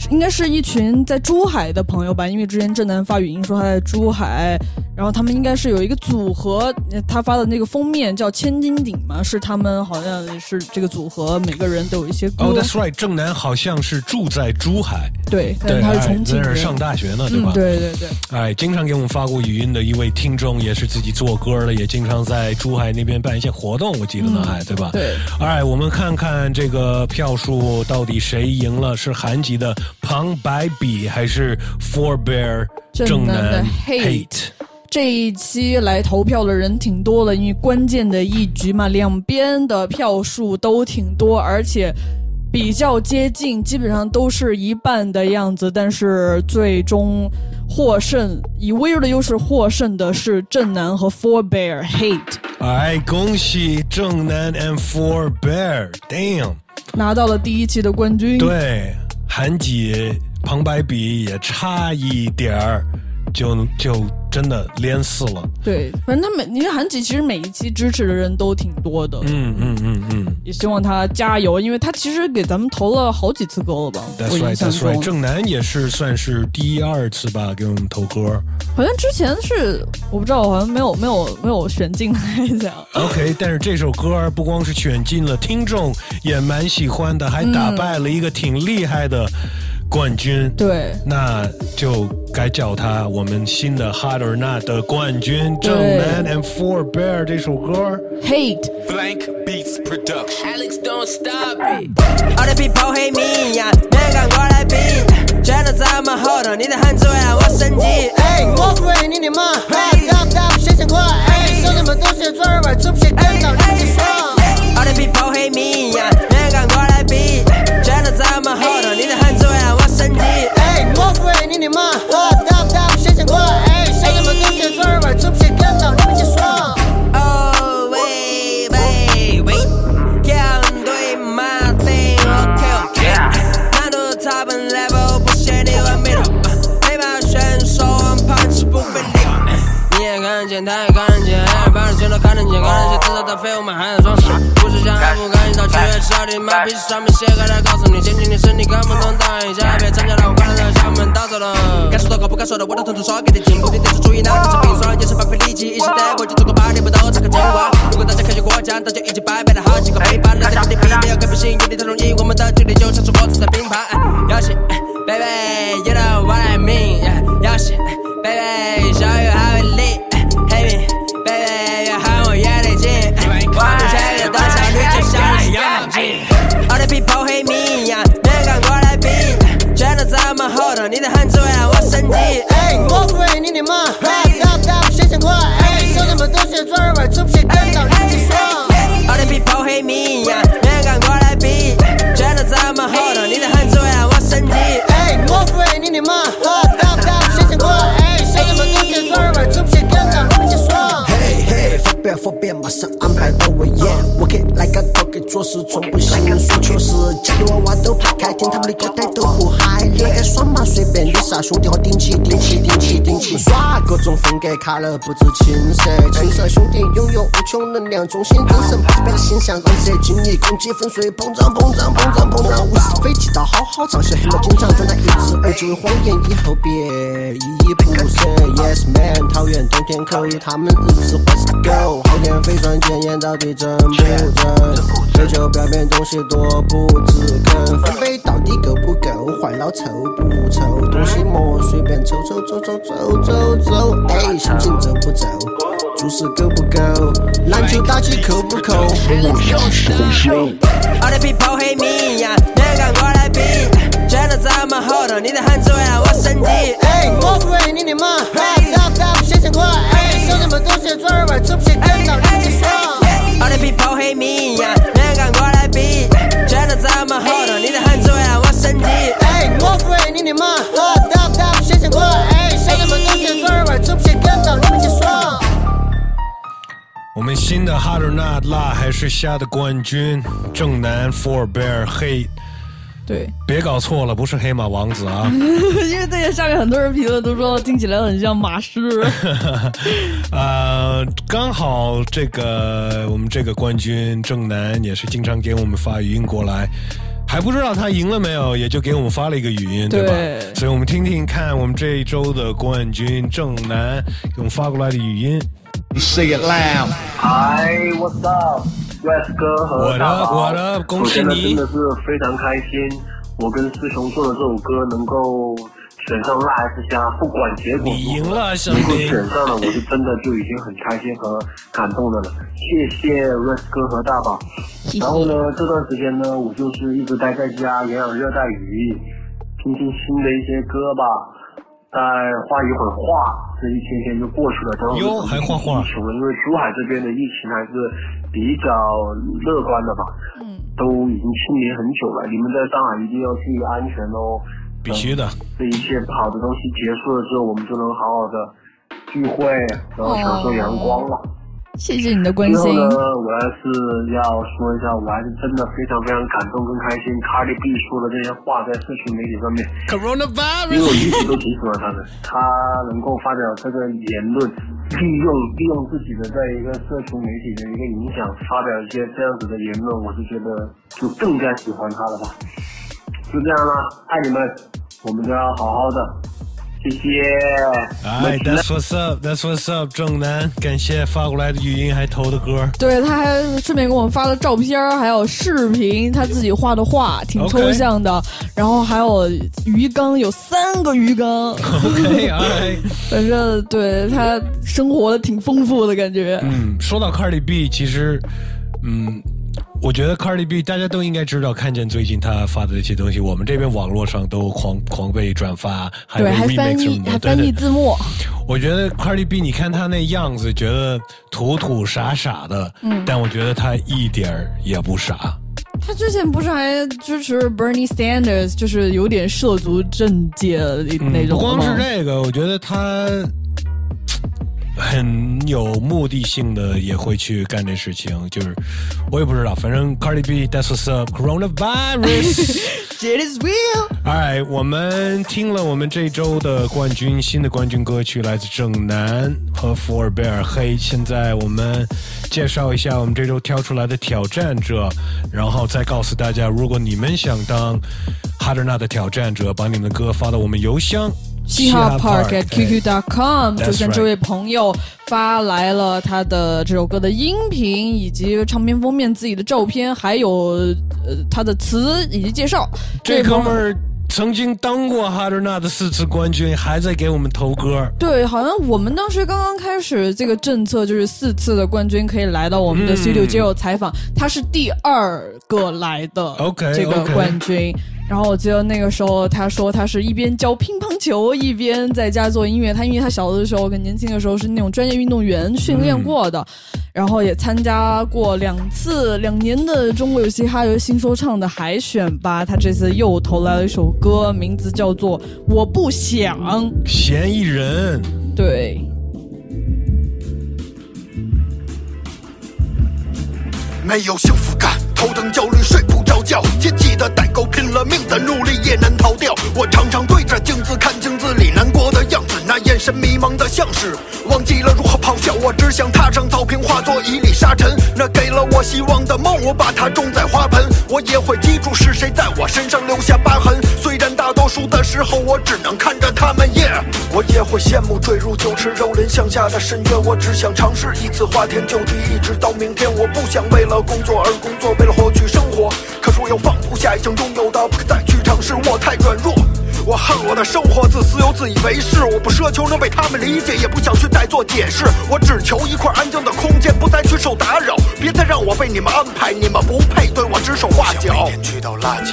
Speaker 7: 应该是一群在珠海的朋友吧，因为之前郑南发语音说他在珠海，然后他们应该是有一个组合，呃他发的那个封面叫千斤顶嘛，是他们好像是这个组合，每个人都有一些歌。
Speaker 6: 哦、t h a t s right，正南好像是住在珠海，
Speaker 7: 对，但，是他是
Speaker 6: 哎
Speaker 7: 重庆人，
Speaker 6: 在那儿上大学呢，对吧？
Speaker 7: 嗯，对对对。
Speaker 6: 哎，经常给我们发过语音的一位听众，也是自己做歌的，也经常在珠海那边办一些活动，我记得呢，
Speaker 7: 嗯
Speaker 6: 还对吧？
Speaker 7: 对。
Speaker 6: 哎，我们看看这个票数到底谁赢了？是韩籍的庞白比，还是 Four Bear 正
Speaker 7: 南的 Hate 这一期来投票的人挺多的，因为关键的一局嘛，两边的票数都挺多，而且比较接近，基本上都是一半的样子。但是最终获胜，以微弱的优势获胜的是正南和 Four Bear Hate，
Speaker 6: 哎，恭喜正南 and Four Bear，damn！
Speaker 7: 拿到了第一期的冠军。
Speaker 6: 对，韩姐旁白比也差一点儿，就就真的连四了。
Speaker 7: 对，反正他每因为韩吉其实每一期支持的人都挺多的，
Speaker 6: 嗯嗯嗯嗯
Speaker 7: 也希望他加油，因为他其实给咱们投了好几次歌了吧
Speaker 6: ？，That's right, That's right。正南也是算是第二次吧，给我们投歌。
Speaker 7: 好像之前是我不知道，好像没有没有没有选进来这样。
Speaker 6: OK，但是这首歌不光是选进了听众，也蛮喜欢的，还打败了一个挺厉害的冠军。
Speaker 7: 对，
Speaker 6: 那就该叫他我们新的 Hot or Not 的冠军正南 and Four Bear 这首歌。
Speaker 7: Hate
Speaker 21: Blank Beats Production.
Speaker 14: Alex don't stop it。我的 people hate me 呀，没人敢过来比，觉得这么厚的，你的汉字会让我升级。
Speaker 22: 哎，我不会你的妈，打不打不写成快，哎，兄弟们都是专业玩，这不是干到你爽。
Speaker 14: 我的 people hate me 呀，没人敢过来比，
Speaker 22: 不会你的妈，打不打不写成快，哎，兄弟们都是专业玩，这不是干到你们爽。
Speaker 14: 哦喂喂喂，讲对吗？Thing. OK OK，难度 top and level 不限你完美头，黑马选手费力，你也
Speaker 22: 看得见，他也看得见，把人全都看得见，看得见，至少他废物们还在装傻。想还不赶紧到七月七号的马屁上面写个来告诉你，坚定的是你看不懂，当一下别参加了，我关了校门打走了。该说的和不该说的，我都统统说给你听，不停地是注意哪个是冰霜，也是白费力气，一起带过去，做个八点不到才可真话。如果大家科学过奖，大家已经白白的好几个背叛，大家的比没有更不行，有点太容易，我们的距离就像是火车在并排。要信，baby，you know what I mean，要信，baby，小雨还会 All the people hate me 呀，没人敢过来比，全都在我们后头，你的狠只会让我升级。
Speaker 10: 哎，我不为你的妈，打不打不先想快，哎，兄弟们都是专儿玩，出不去跟到你们爽。
Speaker 22: All the people hate me 呀，没人敢过来比，全都在我们后头，你的狠只会让我升级。
Speaker 10: 哎，我不为你的妈，打不打不先想快，哎，兄弟们都是专儿玩，出不去跟到你们爽。
Speaker 23: 嘿嘿，方便方便，马上安排到我演。我给来个头给做事从不他们的歌带都不嗨，连个爽嘛随便你啥兄弟伙顶起顶起顶耍各种风格卡了不知青涩，青涩兄弟拥有无穷能量，中心精神不变的形象，染色经历空气粉碎，膨胀膨胀膨胀膨胀，无是非气道好好唱些黑马经常转来一只耳就谎言以后别依依不舍，Yes man，桃园冬天口语他们日子或是狗，后天飞船检验到底真不真？追求表面东西多不知根，分贝到底够不够？坏脑臭不臭？东西莫随便抽抽走走走走走，哎，心情走不走？做事够不够？篮球打起扣不扣
Speaker 22: ？All the people hate me 呀，没人敢过来比，全都在我们后头，你的狠只会让我升级。
Speaker 10: 哎，我不为你的妈，打不打不先想快，哎，兄弟们都是专儿玩，出不去跟到你们爽。
Speaker 22: All the people hate me 呀，没人敢过来比，全都在我们后头，你的狠只会让我升级。
Speaker 10: 哎，我不为你的妈，
Speaker 6: 我们新的 Hot or Not 辣还是虾的冠军，正南 Four Bear 黑，
Speaker 7: 对，
Speaker 6: 别搞错了，不是黑马王子啊。
Speaker 7: 因为这个下面很多人评论都说听起来很像马师。
Speaker 6: 呃，刚好这个我们这个冠军正南也是经常给我们发语音过来，还不知道他赢了没有，也就给我们发了一个语音，对吧？
Speaker 7: 对
Speaker 6: 所以我们听听看，我们这一周的冠军正南给我们发过来的语音。
Speaker 24: Say it loud.
Speaker 25: Hi, what's up? West 哥和
Speaker 6: What
Speaker 25: 大宝
Speaker 6: what up，恭喜
Speaker 25: 首先呢，
Speaker 6: 你
Speaker 25: 真的是非常开心，我跟师兄做的这首歌能够选上辣 S 虾，不管结果
Speaker 6: 你赢了，兄
Speaker 25: 能够。选上了，我是真的就已经很开心和感动的了。谢谢 West 哥和大宝。然后呢，这段时间呢，我就是一直待在家，养养热带鱼，听听新的一些歌吧。再画一会儿画，这一天天就过去了。然后
Speaker 6: 哟还画画
Speaker 25: 疫情，因为珠海这边的疫情还是比较乐观的吧。嗯。都已经清零很久了，你们在上海一定要注意安全哦。
Speaker 6: 必须的。
Speaker 25: 这一切不好的东西结束了之后，我们就能好好的聚会，然后享受阳光了。
Speaker 7: 谢谢你的关心。
Speaker 25: 最后呢，我还是要说一下，我还是真的非常非常感动跟开心。Cardi B 说的这些话在社群媒体上面，因为我一直都挺喜欢他的，他能够发表这个言论，利用利用自己的在一个社群媒体的一个影响，发表一些这样子的言论，我是觉得就更加喜欢他了吧。就这样啦，爱你们，我们都要好好的，谢谢。
Speaker 6: 哎，That's what's up，That's what's up，正南，感谢发过来的语音还投的歌。
Speaker 7: 对，他还顺便给我们发了照片，还有视频，他自己画的画，挺抽象的。然后还有鱼缸，有三个鱼缸。
Speaker 6: OK，哎，
Speaker 7: 反正对他生活的挺丰富的感觉。
Speaker 6: 嗯，说到 Cardi B，其实，嗯，我觉得 Cardi B 大家都应该知道，看见最近他发的这些东西，我们这边网络上都狂狂被转发，还
Speaker 7: 对，还翻译，还翻译。字幕。
Speaker 6: 我觉得 Cardi B，你看他那样子，觉得土土傻傻的，
Speaker 7: 嗯
Speaker 6: 但我觉得他一点儿也不傻。
Speaker 7: 他之前不是还支持 Bernie Sanders，就是有点涉足政界那种、
Speaker 6: 嗯不光是这个，我觉得他，唉，很有目的性的也会去干这事情，就是我也不知道，反正 Cardi B that's what's up coronavirus。
Speaker 7: It is real。
Speaker 6: Alright，我们听了我们这周的冠军新的冠军歌曲，来自正南和福尔贝尔黑。现在我们介绍一下我们这周挑出来的挑战者，然后再告诉大家，如果你们想当哈德纳的挑战者，把你们的歌发到我们邮箱。
Speaker 7: 嘻哈 Park at QQ dot com，就像这位朋友发来了他的这首歌的音频，以及唱片封面自己的照片，还有呃他的词以及介绍。
Speaker 6: 这哥们儿曾经当过哈德纳的四次冠军，还在给我们投歌。
Speaker 7: 对，好像我们当时刚刚开始这个政策，就是四次的冠军可以来到我们的
Speaker 6: 嗯
Speaker 7: Studio 接受采访，他是第二个来的
Speaker 6: OK，
Speaker 7: 这个冠军。然后我记得那个时候，他说他是一边教乒乓球，一边在家做音乐。他因为他小的时候跟年轻的时候是那种专业运动员训练过的，然后也参加过两次两年的中国有嘻哈有新说唱的海选吧。他这次又投来了一首歌，名字叫做《我不想》。
Speaker 6: 嫌疑人，
Speaker 7: 对，
Speaker 26: 没有幸福感，头疼焦虑睡不着觉，切记的代沟，拼了命的努力也难逃掉。我常常对着镜子看镜子里难过的样子，那眼神迷茫的像是忘记了如何咆哮。我只想踏上草坪，化作一粒沙尘。那给了我希望的梦，我把它种在花盆。我也会记住是谁在我身上留下疤痕。大多数的时候我只能看着他们，yeah。我也会羡慕坠入酒池肉林向下的深渊。我只想尝试一次花天酒地，一直到明天。我不想为了工作而工作，为了获取生活。可是我又放不下已经拥有的，不可再去尝试。我太软弱。我恨我的生活，自私又自以为是。我不奢求能被他们理解，也不想去再做解释。我只求一块安静的空间，不再去受打扰。别再让我被你们安排，你们不配对我指手画脚。去倒垃圾，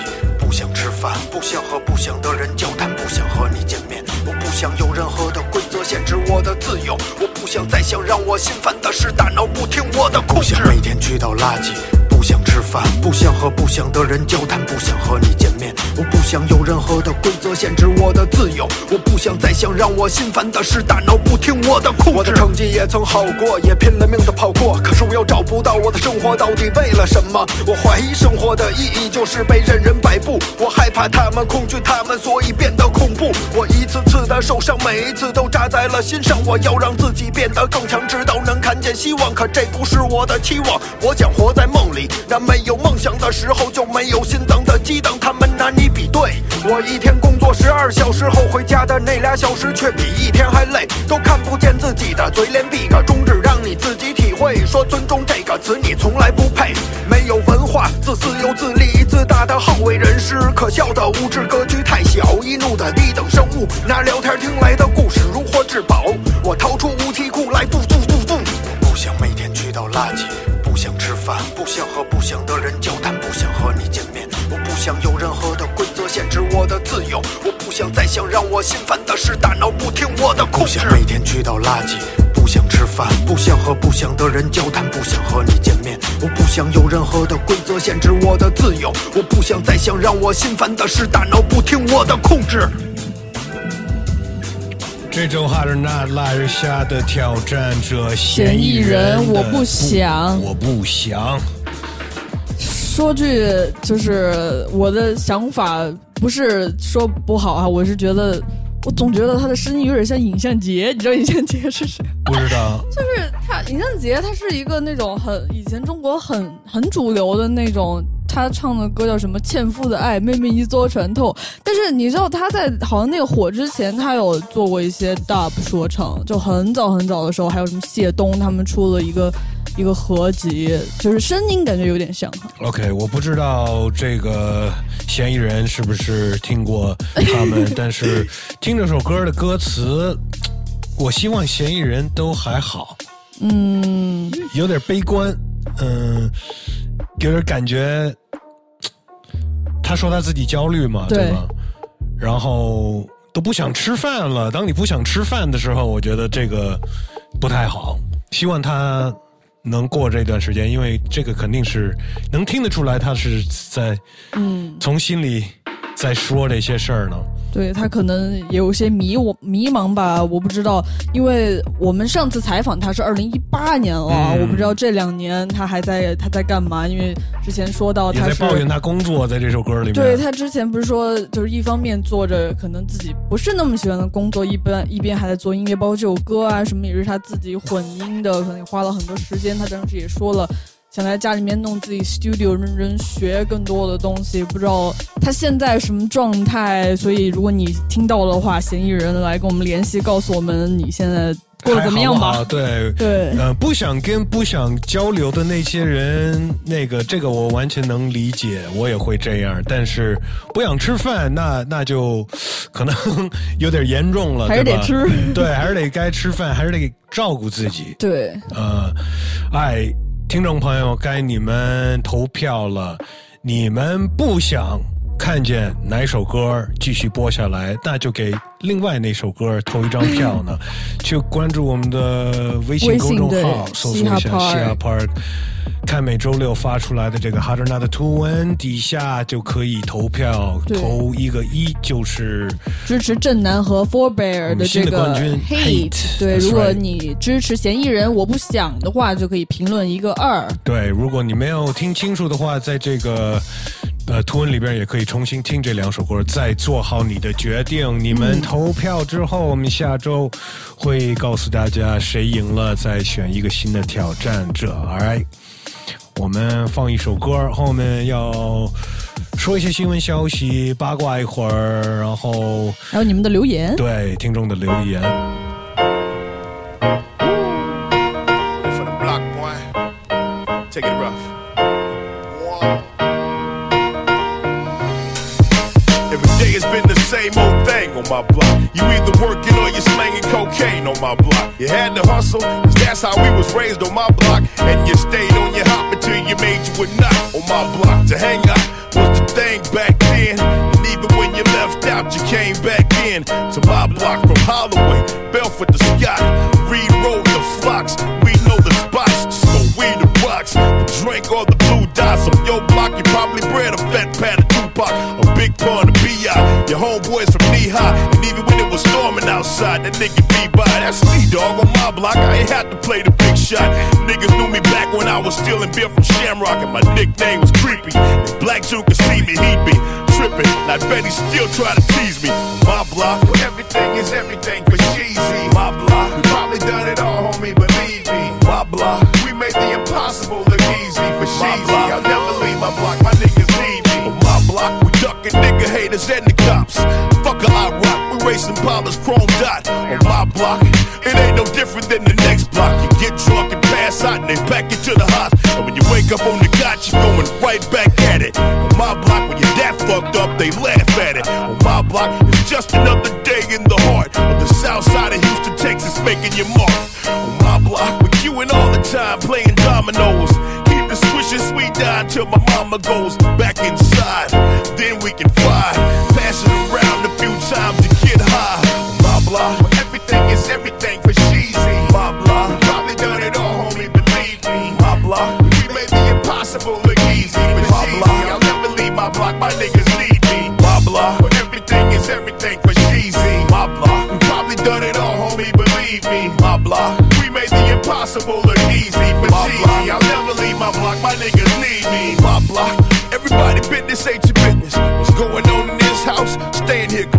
Speaker 26: 想吃饭，不想和不想的人交谈，不想和你见面。我不想有任何的规则限制我的自由，我不想再想让我心烦的事大脑不听我的控制。每天去倒垃圾。不想吃饭，不想和不想的人交谈，不想和你见面。我不想有任何的规则限制我的自由，我不想再想让我心烦的事大脑不听我的控制。我的成绩也曾好过，也拼了命的跑过，可是我又找不到我的生活到底为了什么。我怀疑生活的意义就是被任人摆布，我害怕他们，恐惧他们，所以变得恐怖。我一次次的受伤，每一次都扎在了心上。我要让自己变得更强，直到能看见希望。可这不是我的期望，我想活在梦里。那没有梦想的时候就没有心脏的激荡，他们拿你比对。我一天工作十二小时后回家的那俩小时却比一天还累，都看不见自己的嘴脸，比个中指让你自己体会。说尊重这个词你从来不配，没有文化，自私又自利，自大的好为人师，可笑的无知，格局太小，易怒的低等生物，拿聊天听来的故事如获至宝。我掏出武器库来，嘟嘟嘟嘟。我不想每天去倒垃圾。不想吃饭，不想和不想的人交谈，不想和你见面。我不想有任何的规则限制我的自由，我不想再想让我心烦的事大脑不听我的控制。每天去倒垃圾，不想吃饭，不想和不想的人交谈，不想和你见面。我不想有任何的规则限制我的自由，我不想再想让我心烦的事大脑不听我的控制。
Speaker 6: 这周哈德纳拉日下的挑战者嫌疑
Speaker 7: 人我不想
Speaker 6: 我不想。
Speaker 7: 说句就是我的想法，不是说不好啊，我是觉得，我总觉得他的声音有点像尹相杰，你知道尹相杰是谁？
Speaker 6: 不知道，
Speaker 7: 就是他，尹相杰，他是一个那种很以前中国很很主流的那种，他唱的歌叫什么《欠父的爱》，妹妹一艘船头。但是你知道他在好像那个火之前，他有做过一些 dub 说唱，就很早很早的时候，还有什么谢东他们出了一个一个合集，就是声音感觉有点像。
Speaker 6: OK，我不知道这个嫌疑人是不是听过他们，但是听这首歌的歌词，我希望嫌疑人都还好，
Speaker 7: 嗯，
Speaker 6: 有点悲观，嗯，有点感觉。他说他自己焦虑嘛，
Speaker 7: 对
Speaker 6: 对吧？然后都不想吃饭了。当你不想吃饭的时候，我觉得这个不太好。希望他能过这段时间，因为这个肯定是能听得出来，他是在
Speaker 7: 嗯，
Speaker 6: 从心里在说这些事儿呢。
Speaker 7: 对他可能也有些迷我迷茫吧，我不知道，因为我们上次采访他是二零一八年了，
Speaker 6: 嗯
Speaker 7: 我不知道这两年他还在他在干嘛，因为之前说到他
Speaker 6: 在抱怨他工作，在这首歌里面。
Speaker 7: 对他之前不是说，就是一方面做着可能自己不是那么喜欢的工作，一边一边还在做音乐，包括这首歌啊什么也是他自己混音的，可能也花了很多时间。他当时也说了，想在家里面弄自己 studio，认真学更多的东西。不知道他现在什么状态，所以如果你听到的话，嫌疑人来跟我们联系，告诉我们你现在过得怎么样吧？
Speaker 6: 对
Speaker 7: 对
Speaker 6: 呃，不想跟不想交流的那些人，那个这个我完全能理解，我也会这样。但是不想吃饭，那那就可能有点严重了，
Speaker 7: 还是得吃
Speaker 6: 对，还是得该吃饭，还是得照顾自己。
Speaker 7: 对，
Speaker 6: 呃，哎，听众朋友，该你们投票了。你们不想看见哪首歌继续播下来，那就给另外那首歌投一张票呢。去关注我们的微信公众号，搜索一下
Speaker 7: 嘻哈 Park
Speaker 6: 嘻哈 Park。看每周六发出来的这个 Hard Not 的图文底下就可以投票，投一个一就是
Speaker 7: 支持正南和 Four Bear 的这个
Speaker 6: 冠军
Speaker 7: Hate，对，如果你支持嫌疑人，我不想的话，就可以评论一个二。
Speaker 6: 对，如果你没有听清楚的话，在这个呃图文里边也可以重新听这两首歌，再做好你的决定。你们投票之后，我们下周会告诉大家谁赢了，再选一个新的挑战者。Right，我们放一首歌，后面要说一些新闻消息，八卦一会儿，然后
Speaker 7: 还有你们的留言，
Speaker 6: 对听众的留言。
Speaker 4: For the block, boy. Take it rough. On my block. You either working or you slanging cocaine on my block. You had to hustle, cause that's how we was raised on my block. And you stayed on your hop until you made you a knot on my block. To hang out was the thing back then. And even when you left out, you came back in. To my block from Holloway, Belfort to Scott. Reed to Flocks. We know the spots. So we the rocks. The drink or the blue dots. On your block, you probably bred a fat pat of Tupac. Big pun of B.I. Your homeboys from knee high. And even when it was storming outside, that nigga be by. That's me, dog. On my block, I ain't had to play the big shot. Niggas knew me back when I was stealing beer from Shamrock. And my nickname was Creepy. If Black Jew could see me, he'd be tripping. And I bet he still try to tease me. My block, everything is everything for cheesy. My block, we probably done it all, and the cops. Fuck a I rock, we racing Palmer's chrome dot. On my block, it ain't no different than the next block. You get drunk and pass out and they pack you to the hospital. And when you wake up on the got you're going right back at it. On my block, when you're that fucked up, they laugh at it. On my block, it's just another day in the heart of the south side of Houston, Texas, making your mark. On my block, with you and all the time playing dominoes. Keep the swishing sweet down till my mama goes back inside. Then we can fly, My where everything is everything for cheesy. Block, we probably done it all, homie, believe me. My block, we made the impossible look easy. For my block, I'll never leave my block, my niggas need me. Block, where everything is everything for cheesy. Block, we probably done it all, homie, believe me. My block, we made the impossible look easy. For cheesy, I'll never leave my block, my niggas need me. My block, everybody business ain't your business. What's going on in this house? Staying here,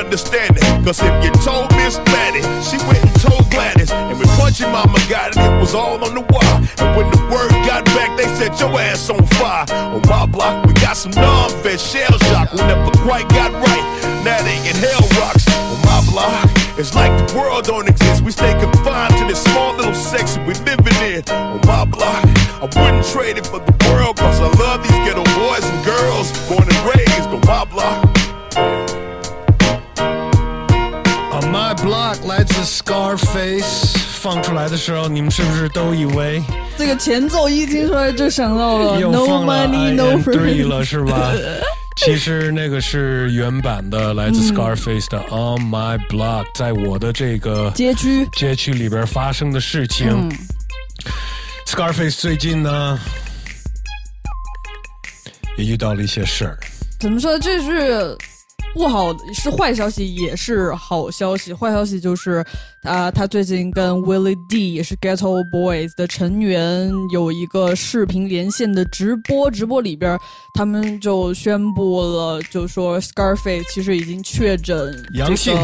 Speaker 4: understanding. Cause if you told Miss Maddie, she went and told Gladys. And when Punchy Mama got it, it was all on the wire. And when the word got back, they set your ass on fire. On my block, we got some non-vet shell shock. We never quite got right. Now they in hell rocks. On my block, it's like the world don't exist. We stay confined to this small little section we living in. On my block, I wouldn't trade it for the
Speaker 6: 放出来的时候，你们是不是都以为
Speaker 7: 这个前奏一听出来就想到了
Speaker 6: 又
Speaker 7: No money, no friends
Speaker 6: Three 了是吧？其实那个是原版的，来自
Speaker 7: 嗯
Speaker 6: Scarface 的 On My Block，在我的这个
Speaker 7: 街区
Speaker 6: 街区里边发生的事情。
Speaker 7: 嗯
Speaker 6: Scarface 最近呢也遇到了一些事儿，
Speaker 7: 怎么说？这是不好，是坏消息，也是好消息。坏消息就是，啊、他最近跟 Willie D 也是 Ghetto Boys 的成员有一个视频连线的直播，直播里边他们就宣布了，就说 Scarface 其实已经确诊
Speaker 6: 阳性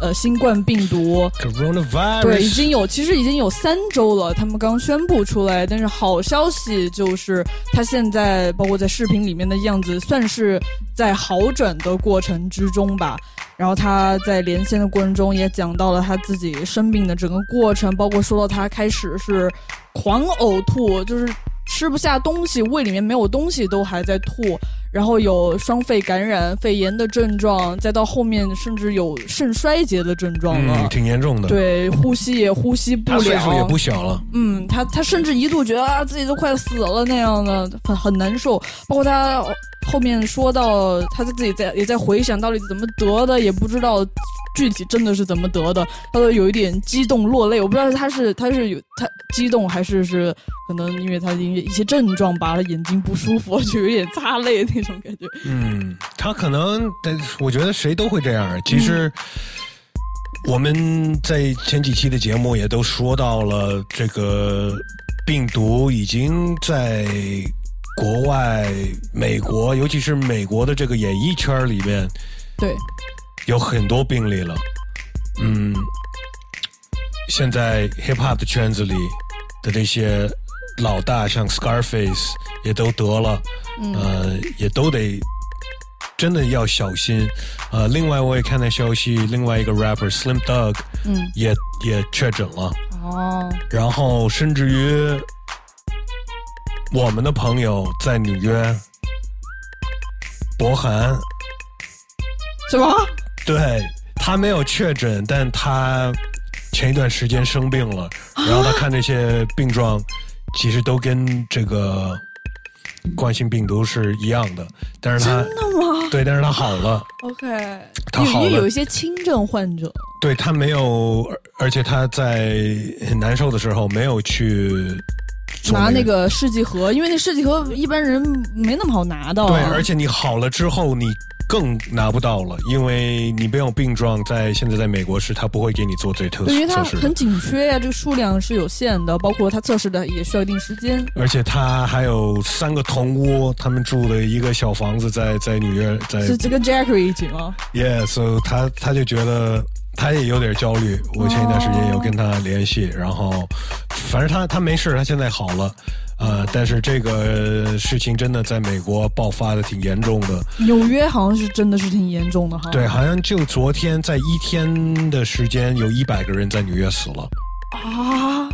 Speaker 7: 呃新冠病毒。
Speaker 6: Coronavirus，
Speaker 7: 对，已经有，其实已经有三周了，他们刚宣布出来。但是好消息就是，他现在包括在视频里面的样子，算是在好转的过程之中吧。然后他在连线的过程中也讲到了他自己生病的整个过程，包括说到他开始是狂呕吐，就是吃不下东西，胃里面没有东西都还在吐，然后有双肺感染、肺炎的症状，再到后面甚至有肾衰竭的症状了。
Speaker 6: 嗯，挺严重的。，
Speaker 7: 对，呼吸也呼吸不
Speaker 6: 他
Speaker 7: 了，
Speaker 6: 岁数也不小了。
Speaker 7: 嗯，他他甚至一度觉得啊自己都快死了那样的，很很难受。包括他后面说到他自己在也在回想到底怎么得的，也不知道具体真的是怎么得的，他都有一点激动落泪。我不知道他是他是有他激动还是是可能因为他因为一些症状吧，他眼睛不舒服，就有点擦泪那种感觉。
Speaker 6: 嗯，他可能，但我觉得谁都会这样。其实我们在前几期的节目也都说到了，这个病毒已经在国外、美国，尤其是美国的这个演艺圈里面
Speaker 7: 对，
Speaker 6: 有很多病例了。嗯，现在 hip hop 的圈子里的那些老大，像 Scarface 也都得了，
Speaker 7: 嗯
Speaker 6: 呃，也都得真的要小心。呃，另外我也看到消息，另外一个 rapper Slim Dog
Speaker 7: 嗯，
Speaker 6: 也也确诊了，
Speaker 7: 哦，
Speaker 6: 然后甚至于我们的朋友在纽约，博涵，
Speaker 7: 什么？
Speaker 6: 对他没有确诊，但他前一段时间生病了，然后他看这些病状，其实都跟这个冠心病毒是一样的，但是他
Speaker 7: 真的吗？
Speaker 6: 对，但是他好了
Speaker 7: ，OK，
Speaker 6: 他好了。
Speaker 7: 有一些轻症患者，
Speaker 6: 对他没有，而而且他在很难受的时候没有去
Speaker 7: 拿那
Speaker 6: 那
Speaker 7: 个试剂盒，因为那试剂盒一般人没那么好拿到、啊。
Speaker 6: 对，而且你好了之后，你更拿不到了，因为你没有病状，在现在在美国是他不会给你做这测
Speaker 7: 对，因为它很。紧缺呀、这个数量是有限的，包括它测试的也需要一定时间。
Speaker 6: 而且他还有三个同屋，他们住的一个小房子在在纽约，在
Speaker 7: 是这个 Jackery 一起吗
Speaker 6: ？Yeah，so 他他就觉得他也有点焦虑。我前一段时间有跟他联系，然后反正他他没事，他现在好了。呃，但是这个事情真的在美国爆发的挺严重的。
Speaker 7: 纽约好像是真的是挺严重的哈。
Speaker 6: 对，好像就昨天在一天的时间，有一百个人在纽约死了。
Speaker 7: 啊！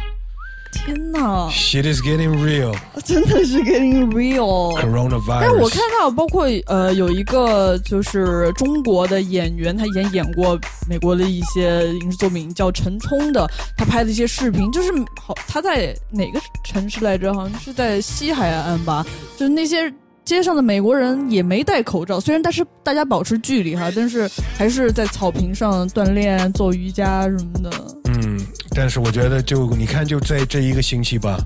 Speaker 7: 天哪
Speaker 6: ，Shit is getting real.
Speaker 7: 真的是 getting real。
Speaker 6: Coronavirus.
Speaker 7: 但是我看到，包括呃，有一个就是中国的演员，他以前演过美国的一些影视作品，叫陈冲的，他拍的一些视频，就是好他在哪个城市来着？好像是在西海岸吧，就是那些。街上的美国人也没戴口罩，虽然但是大家保持距离哈，但是还是在草坪上锻炼、做瑜伽什么的。
Speaker 6: 嗯，但是我觉得就你看，就在这一个星期吧，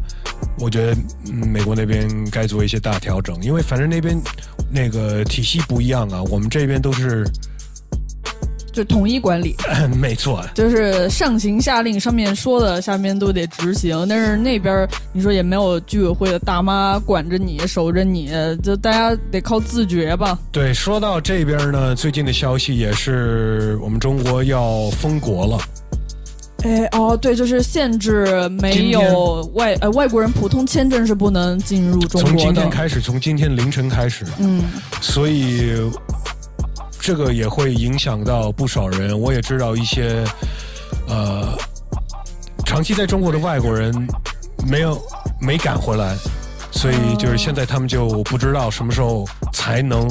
Speaker 6: 我觉得、嗯、美国那边该做一些大调整，因为反正那边那个体系不一样啊，我们这边都是
Speaker 7: 就统一管理，
Speaker 6: 没错，
Speaker 7: 就是上行下令，上面说的下面都得执行。但是那边你说也没有居委会的大妈管着你、守着你，就大家得靠自觉吧。
Speaker 6: 对，说到这边呢，最近的消息也是我们中国要封国了。
Speaker 7: 哎哦，对，就是限制没有外呃外国人普通签证是不能进入中国的。
Speaker 6: 从今天开始，从今天凌晨开始，
Speaker 7: 嗯，
Speaker 6: 所以这个也会影响到不少人。我也知道一些呃长期在中国的外国人没有没赶回来，所以就是现在他们就不知道什么时候才能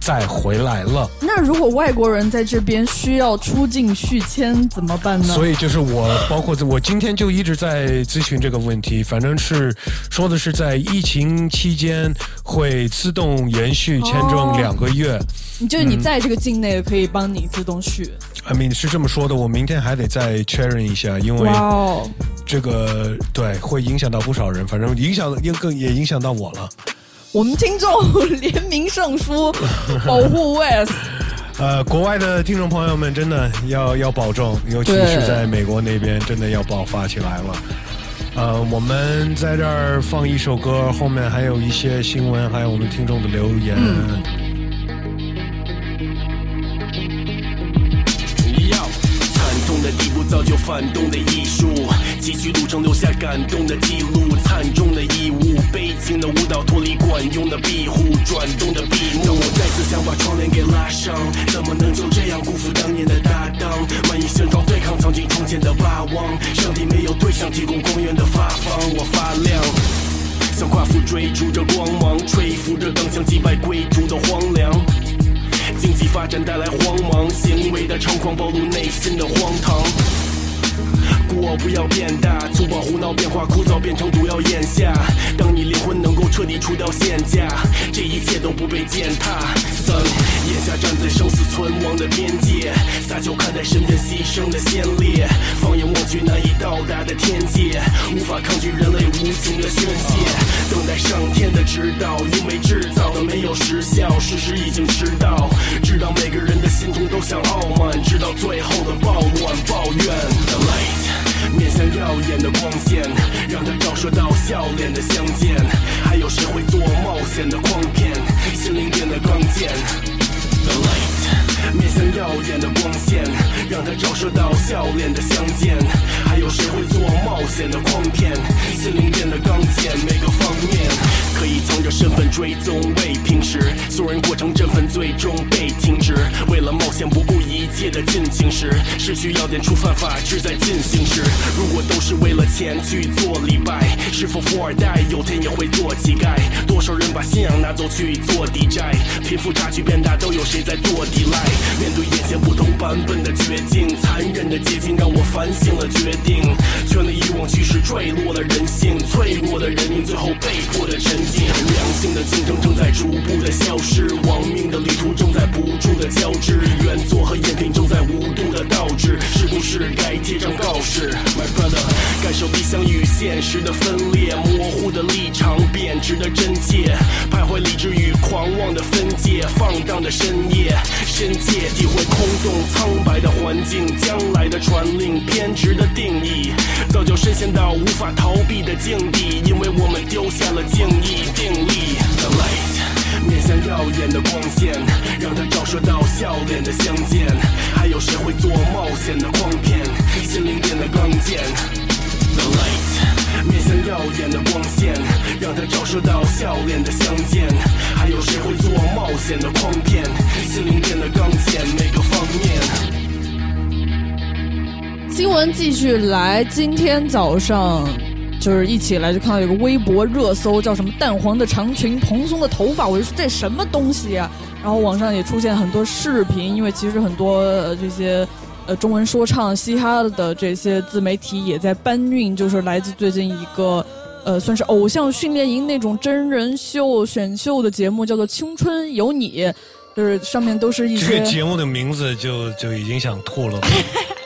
Speaker 6: 再回来了。
Speaker 7: 那如果外国人在这边需要出境续签怎么办呢？
Speaker 6: 所以就是我，包括我今天就一直在咨询这个问题。反正是说的是在疫情期间会自动延续签证
Speaker 7: 哦
Speaker 6: 两个月。
Speaker 7: 你就是你
Speaker 6: 嗯
Speaker 7: 在这个境内可以帮你自动续。
Speaker 6: I mean 是这么说的，我明天还得再确认一下，因为这个对会影响到不少人，反正影响也更也影响到我了。
Speaker 7: 我们听众联名胜书 保护 West。
Speaker 6: 呃，国外的听众朋友们真的要要保重，尤其是在美国那边，真的要爆发起来了。呃，我们在这儿放一首歌，后面还有一些新闻，还有我们听众的留言。
Speaker 21: 要惨痛的地步造就反动的艺术，崎岖路程留下感动的记录，惨重的义务，悲情的舞蹈脱离惯用的庇护，转动的闭幕。当我再次想把窗帘给拉上，怎么能就这样辜负当年的搭档？满意现状对抗曾经创建的霸王，上帝没有对象提供光源的发放，我发亮。像夸父追逐着光芒，吹拂着钢枪击败归途的荒凉。经济发展带来慌忙，行为的猖狂暴露内心的荒唐。孤傲不要变大，粗暴胡闹变化枯燥变成毒药咽下。当你灵魂能够彻底除掉限价，这一切都不被践踏。三眼下站在生死存亡的边界，撒娇看待身边牺牲的先烈，放眼望去难以到达的天界，无法抗拒人类无情的宣泄，等待上天的指导，因为制造的没有时效，事实已经迟到。知道每个人的心中都想傲慢，直到最后的暴乱抱怨。The light，面向耀眼的光线，让它照射到笑脸的相见。还有谁会做冒险的诓骗，心灵变得刚健？The light，面向耀眼的光线，让它照射到笑脸的相见。还有谁会做冒险的诓骗，心灵变得刚健？每个方面可以藏着身份追踪，为平时所有人过程振奋，最终被停止。为了冒险不顾一切的进行时，失去要点触犯法治在进行时。如果都是为了钱去做礼拜，是否富二代有天也会做乞丐？多少人把信仰拿走去做抵债？贫富差距变大，都有谁在做抵赖？面对眼前不同版本的绝境，残忍的捷径让我反省了决定。权力欲望驱使坠落了人性，脆弱的人民最后被迫的沉良性的竞争正在逐步的消失，亡命的旅途正在不住的交织，原作和赝品正在无度的倒置，是不是该贴上告示？My brother，感受理想与现实的分裂，模糊的立场，贬值的真切，徘徊理智与狂妄的分界，放荡的深夜，深切体会空洞苍白的环境，将来的传令，偏执的定义，早就深陷到无法逃避的境地，因为我们丢下了敬意定力。The light，面向耀眼的光线，让它照射到笑脸的相见。还有谁会做冒险的诓骗，心灵变得更健？The light，面向耀眼的光线，让它照射到笑脸的相见。还有谁会做冒险的诓骗，心灵变得刚健？每个方面。
Speaker 7: 新闻继续来，今天早上就是一起来就看到有个微博热搜，叫什么“淡黄的长裙，蓬松的头发”，我就说这什么东西呀、然后网上也出现很多视频，因为其实很多、呃、这些呃中文说唱、嘻哈的这些自媒体也在搬运，就是来自最近一个呃算是偶像训练营那种真人秀选秀的节目，叫做《青春有你》，就是上面都是一些
Speaker 6: 这个节目的名字就就已经想吐了。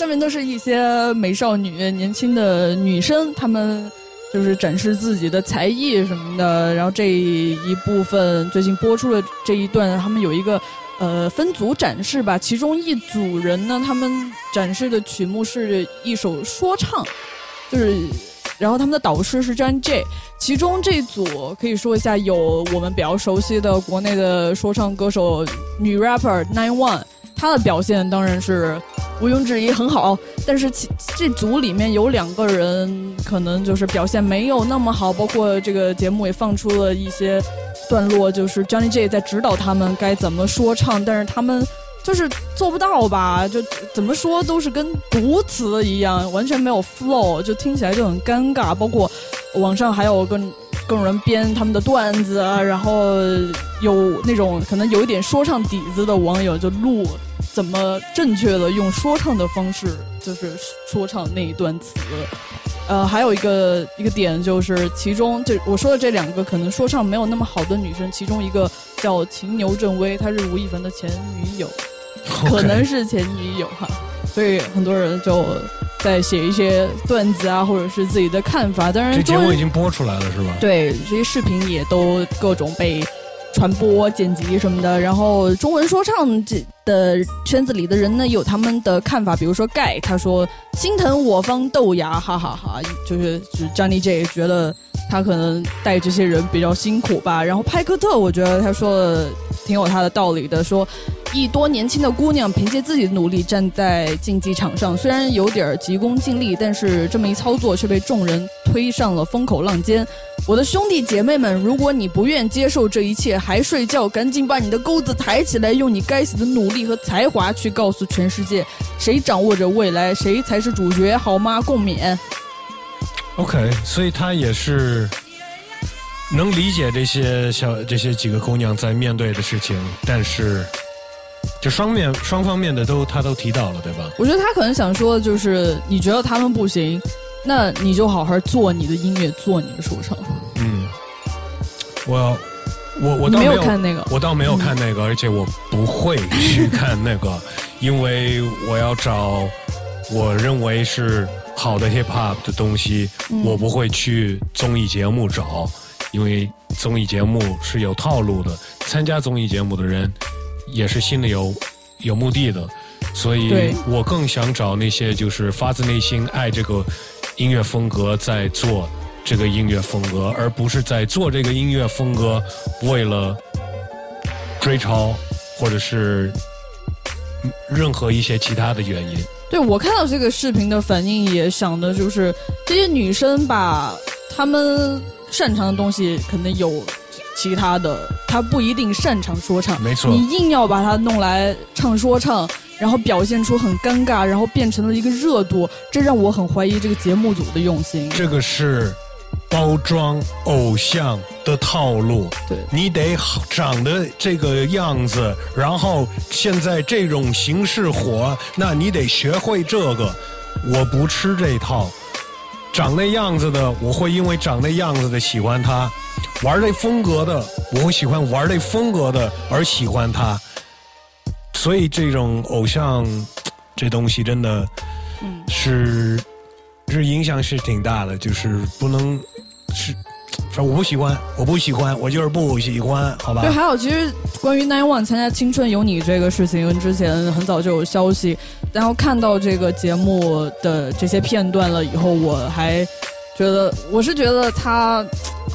Speaker 7: 上面都是一些美少女、年轻的女生，她们就是展示自己的才艺什么的。然后这一部分最近播出了这一段，他们有一个呃分组展示吧，其中一组人呢，他们展示的曲目是一首说唱，就是。然后他们的导师是 John J，其中这组可以说一下，有我们比较熟悉的国内的说唱歌手女 rapper Nine One，他的表现当然是毋庸置疑很好，但是其这组里面有两个人可能就是表现没有那么好，包括这个节目也放出了一些段落，就是 Johnny J 在指导他们该怎么说唱，但是他们就是做不到吧，就怎么说都是跟读词一样，完全没有 flow，就听起来就很尴尬。包括网上还有跟各种人编他们的段子啊，然后有那种可能有一点说唱底子的网友就录怎么正确的用说唱的方式，就是说唱那一段词。呃，还有一个一个点就是，其中这我说的这两个可能说唱没有那么好的女生，其中一个叫秦牛正威，她是吴亦凡的前女友，可能是前女友哈，所以很多人就在写一些段子啊，或者是自己的看法。当然，
Speaker 6: 这节目已经播出来了是吧？
Speaker 7: 对这些视频也都各种被传播、剪辑什么的。然后中文说唱这的圈子里的人呢，有他们的看法，比如说盖他说心疼我方豆芽，哈哈哈就是就是 Johnny J 觉得他可能带这些人比较辛苦吧。然后派克特，我觉得他说的挺有他的道理的，说。一多年轻的姑娘凭借自己的努力站在竞技场上，虽然有点急功近利，但是这么一操作却被众人推上了风口浪尖。我的兄弟姐妹们，如果你不愿接受这一切还睡觉，赶紧把你的钩子抬起来，用你该死的努力和才华去告诉全世界，谁掌握着未来，谁才是主角，好吗？共勉。
Speaker 6: OK，所以他也是能理解这些小这些几个姑娘在面对的事情，但是就双面双方面的都他都提到了，对吧？
Speaker 7: 我觉得他可能想说的就是，你觉得他们不行，那你就好好做你的音乐，做你的说唱。
Speaker 6: 嗯，我我我
Speaker 7: 倒没有
Speaker 6: 倒有
Speaker 7: 看那个。
Speaker 6: 我倒没有看那个，而且我不会去看那个，因为我要找我认为是好的 hip hop 的东西，
Speaker 7: 嗯。
Speaker 6: 我不会去综艺节目找，因为综艺节目是有套路的，参加综艺节目的人也是心里有有目的的，所以我更想找那些就是发自内心爱这个音乐风格在做这个音乐风格，而不是在做这个音乐风格为了追潮或者是嗯任何一些其他的原因。
Speaker 7: 对我看到这个视频的反应，也想的就是这些女生把她们擅长的东西，可能有其他的，她不一定擅长说唱。
Speaker 6: 没错
Speaker 7: 你硬要把它弄来唱说唱，然后表现出很尴尬，然后变成了一个热度，这让我很怀疑这个节目组的用心。
Speaker 6: 这个是包装偶像的套路。
Speaker 7: 对，
Speaker 6: 你得好长得这个样子，然后现在这种形式火，那你得学会这个。我不吃这套，长那样子的，我会因为长那样子的喜欢他；玩这风格的，我会喜欢玩这风格的而喜欢他。所以这种偶像这东西真的是，是影响是挺大的，就是不能是，反正我不喜欢，我不喜欢，我就是不喜欢，好吧
Speaker 7: 对，？还有其实关于 Nine One 参加《青春有你》这个事情，之前很早就有消息，然后看到这个节目的这些片段了以后，我还觉得，我是觉得他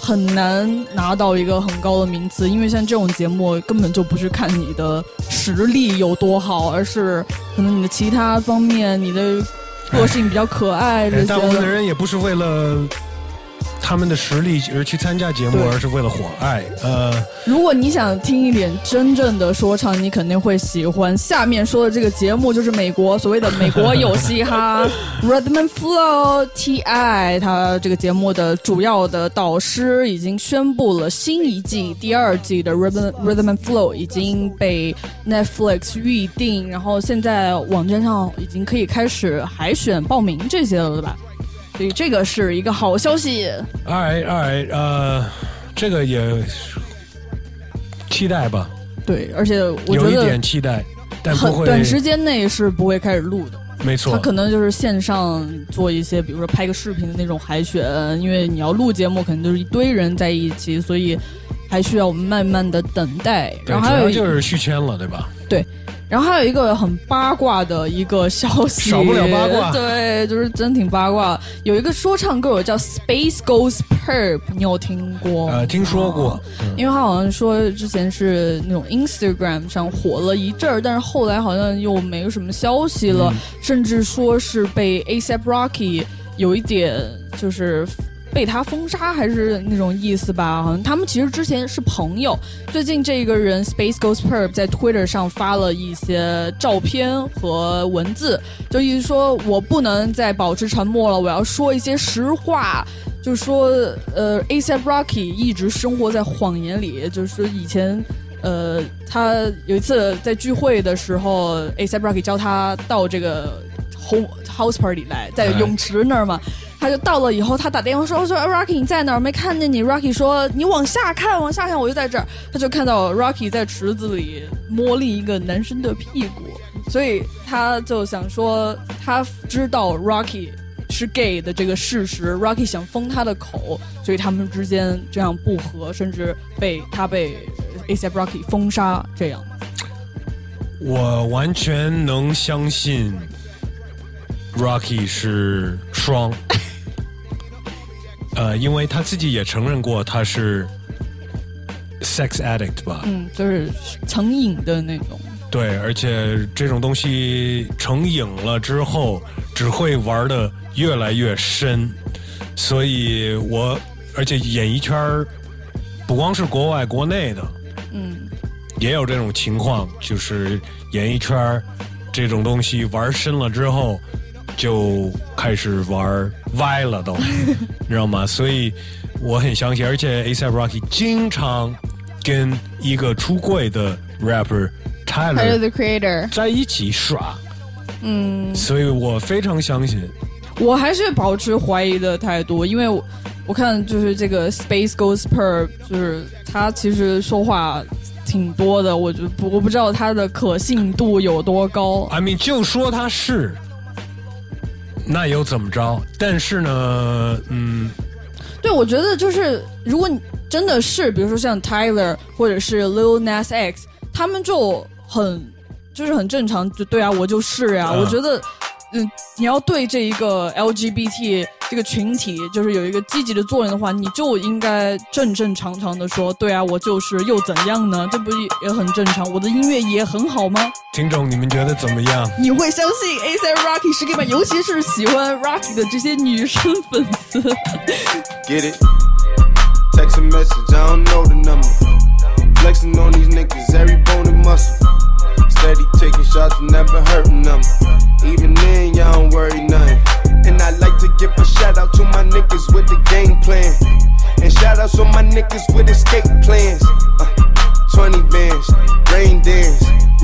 Speaker 7: 很难拿到一个很高的名次，因为像这种节目根本就不是看你的实力有多好，而是可能你的其他方面，你的个性比较可爱这些。
Speaker 6: 哎大部分的人也不是为了他们的实力而去参加节目，而是为了火爱。呃，
Speaker 7: 如果你想听一点真正的说唱，你肯定会喜欢下面说的这个节目，就是美国所谓的美国有嘻哈 Rhythm and Flow T.I. 他这个节目的主要的导师已经宣布了，新一季第二季的 Rhythm Rhythm and Flow 已经被 Netflix 预定，然后现在网站上已经可以开始海选报名这些了对吧？所以这个是一个好消息。
Speaker 6: all right, all right，呃，这个也期待吧，
Speaker 7: 对，而且我觉得
Speaker 6: 有一
Speaker 7: 得
Speaker 6: 点期待，但不会
Speaker 7: 很短时间内是不会开始录的。
Speaker 6: 没错
Speaker 7: 他可能就是线上做一些，比如说拍个视频的那种海选，因为你要录节目，肯定就是一堆人在一起，所以还需要我们慢慢的等待。然后还有一
Speaker 6: 主要就是续签了，对吧？
Speaker 7: 对，然后还有一个很八卦的一个消息，
Speaker 6: 少不了八卦
Speaker 7: 对，就是真挺八卦。有一个说唱歌手叫 Space Goes Perp，你有听过吗？
Speaker 6: 呃，听说过，
Speaker 7: 因为他好像说之前是那种 Instagram 上火了一阵儿，但是后来好像又没有什么消息了，
Speaker 6: 嗯
Speaker 7: 甚至说是被 ASAP Rocky 有一点就是。被他封杀还是那种意思吧？好像他们其实之前是朋友。最近这个人 Space goes per 在 Twitter 上发了一些照片和文字，就意思说我不能再保持沉默了，我要说一些实话。就是说呃，ASAP Rocky 一直生活在谎言里，就是说以前。呃，他有一次在聚会的时候，ASAP Rocky 叫他到这个 home house party 来，在泳池那儿嘛，他就到了以后，他打电话说说 Rocky 你在哪儿？没看见你。Rocky 说你往下看，往下看，我就在这儿。他就看到 Rocky 在池子里摸另一个男生的屁股，所以他就想说，他知道 Rocky 是 gay 的这个事实，Rocky 想封他的口，所以他们之间这样不和，甚至被他被 ASAP Rocky 封杀这样。
Speaker 6: 我完全能相信 Rocky 是双，呃，因为他自己也承认过他是 sex addict 吧，
Speaker 7: 嗯，就是成瘾的那种。
Speaker 6: 对，而且这种东西成瘾了之后，只会玩的越来越深，所以我而且演艺圈儿不光是国外国内的，
Speaker 7: 嗯，
Speaker 6: 也有这种情况，就是演艺圈儿这种东西玩深了之后，就开始玩歪了都，你知道吗？所以我很相信，而且 A$AP Rocky 经常跟一个出柜的 rapper
Speaker 7: Tyler the Creator
Speaker 6: 在一起耍，
Speaker 7: 嗯，
Speaker 6: 所以我非常相信。
Speaker 7: 我还是保持怀疑的态度，因为我我看就是这个 Space Goes Per，就是他其实说话挺多的，我就不我不知道他的可信度有多高。
Speaker 6: I mean，就说他是，那又怎么着？但是呢，嗯，
Speaker 7: 对，我觉得就是如果你真的是，比如说像 Tyler 或者是 Lil Nas X，他们就很就是很正常，就对啊，我就是呀、
Speaker 6: 嗯
Speaker 7: 我觉得，嗯，你要对这一个 LGBT 这个群体就是有一个积极的作用的话，你就应该正正常常的说，对啊，我就是，又怎样呢？这不也也很正常？我的音乐也很好吗？
Speaker 6: 听众你们觉得怎么样？
Speaker 7: 你会相信 A$AP Rocky 是 gay 吗？尤其是喜欢 Rocky 的这些女生粉丝。
Speaker 27: Get it? Text a message, I don't know the number. Flexing on these niggas, every bone and muscle. Steady taking shots, and never hurting them. Even then, y'all don't worry nothing. And I like to give a shout out to my niggas with the game plan. And shout outs on my niggas with escape plans. Uh, 20 bands, rain dance.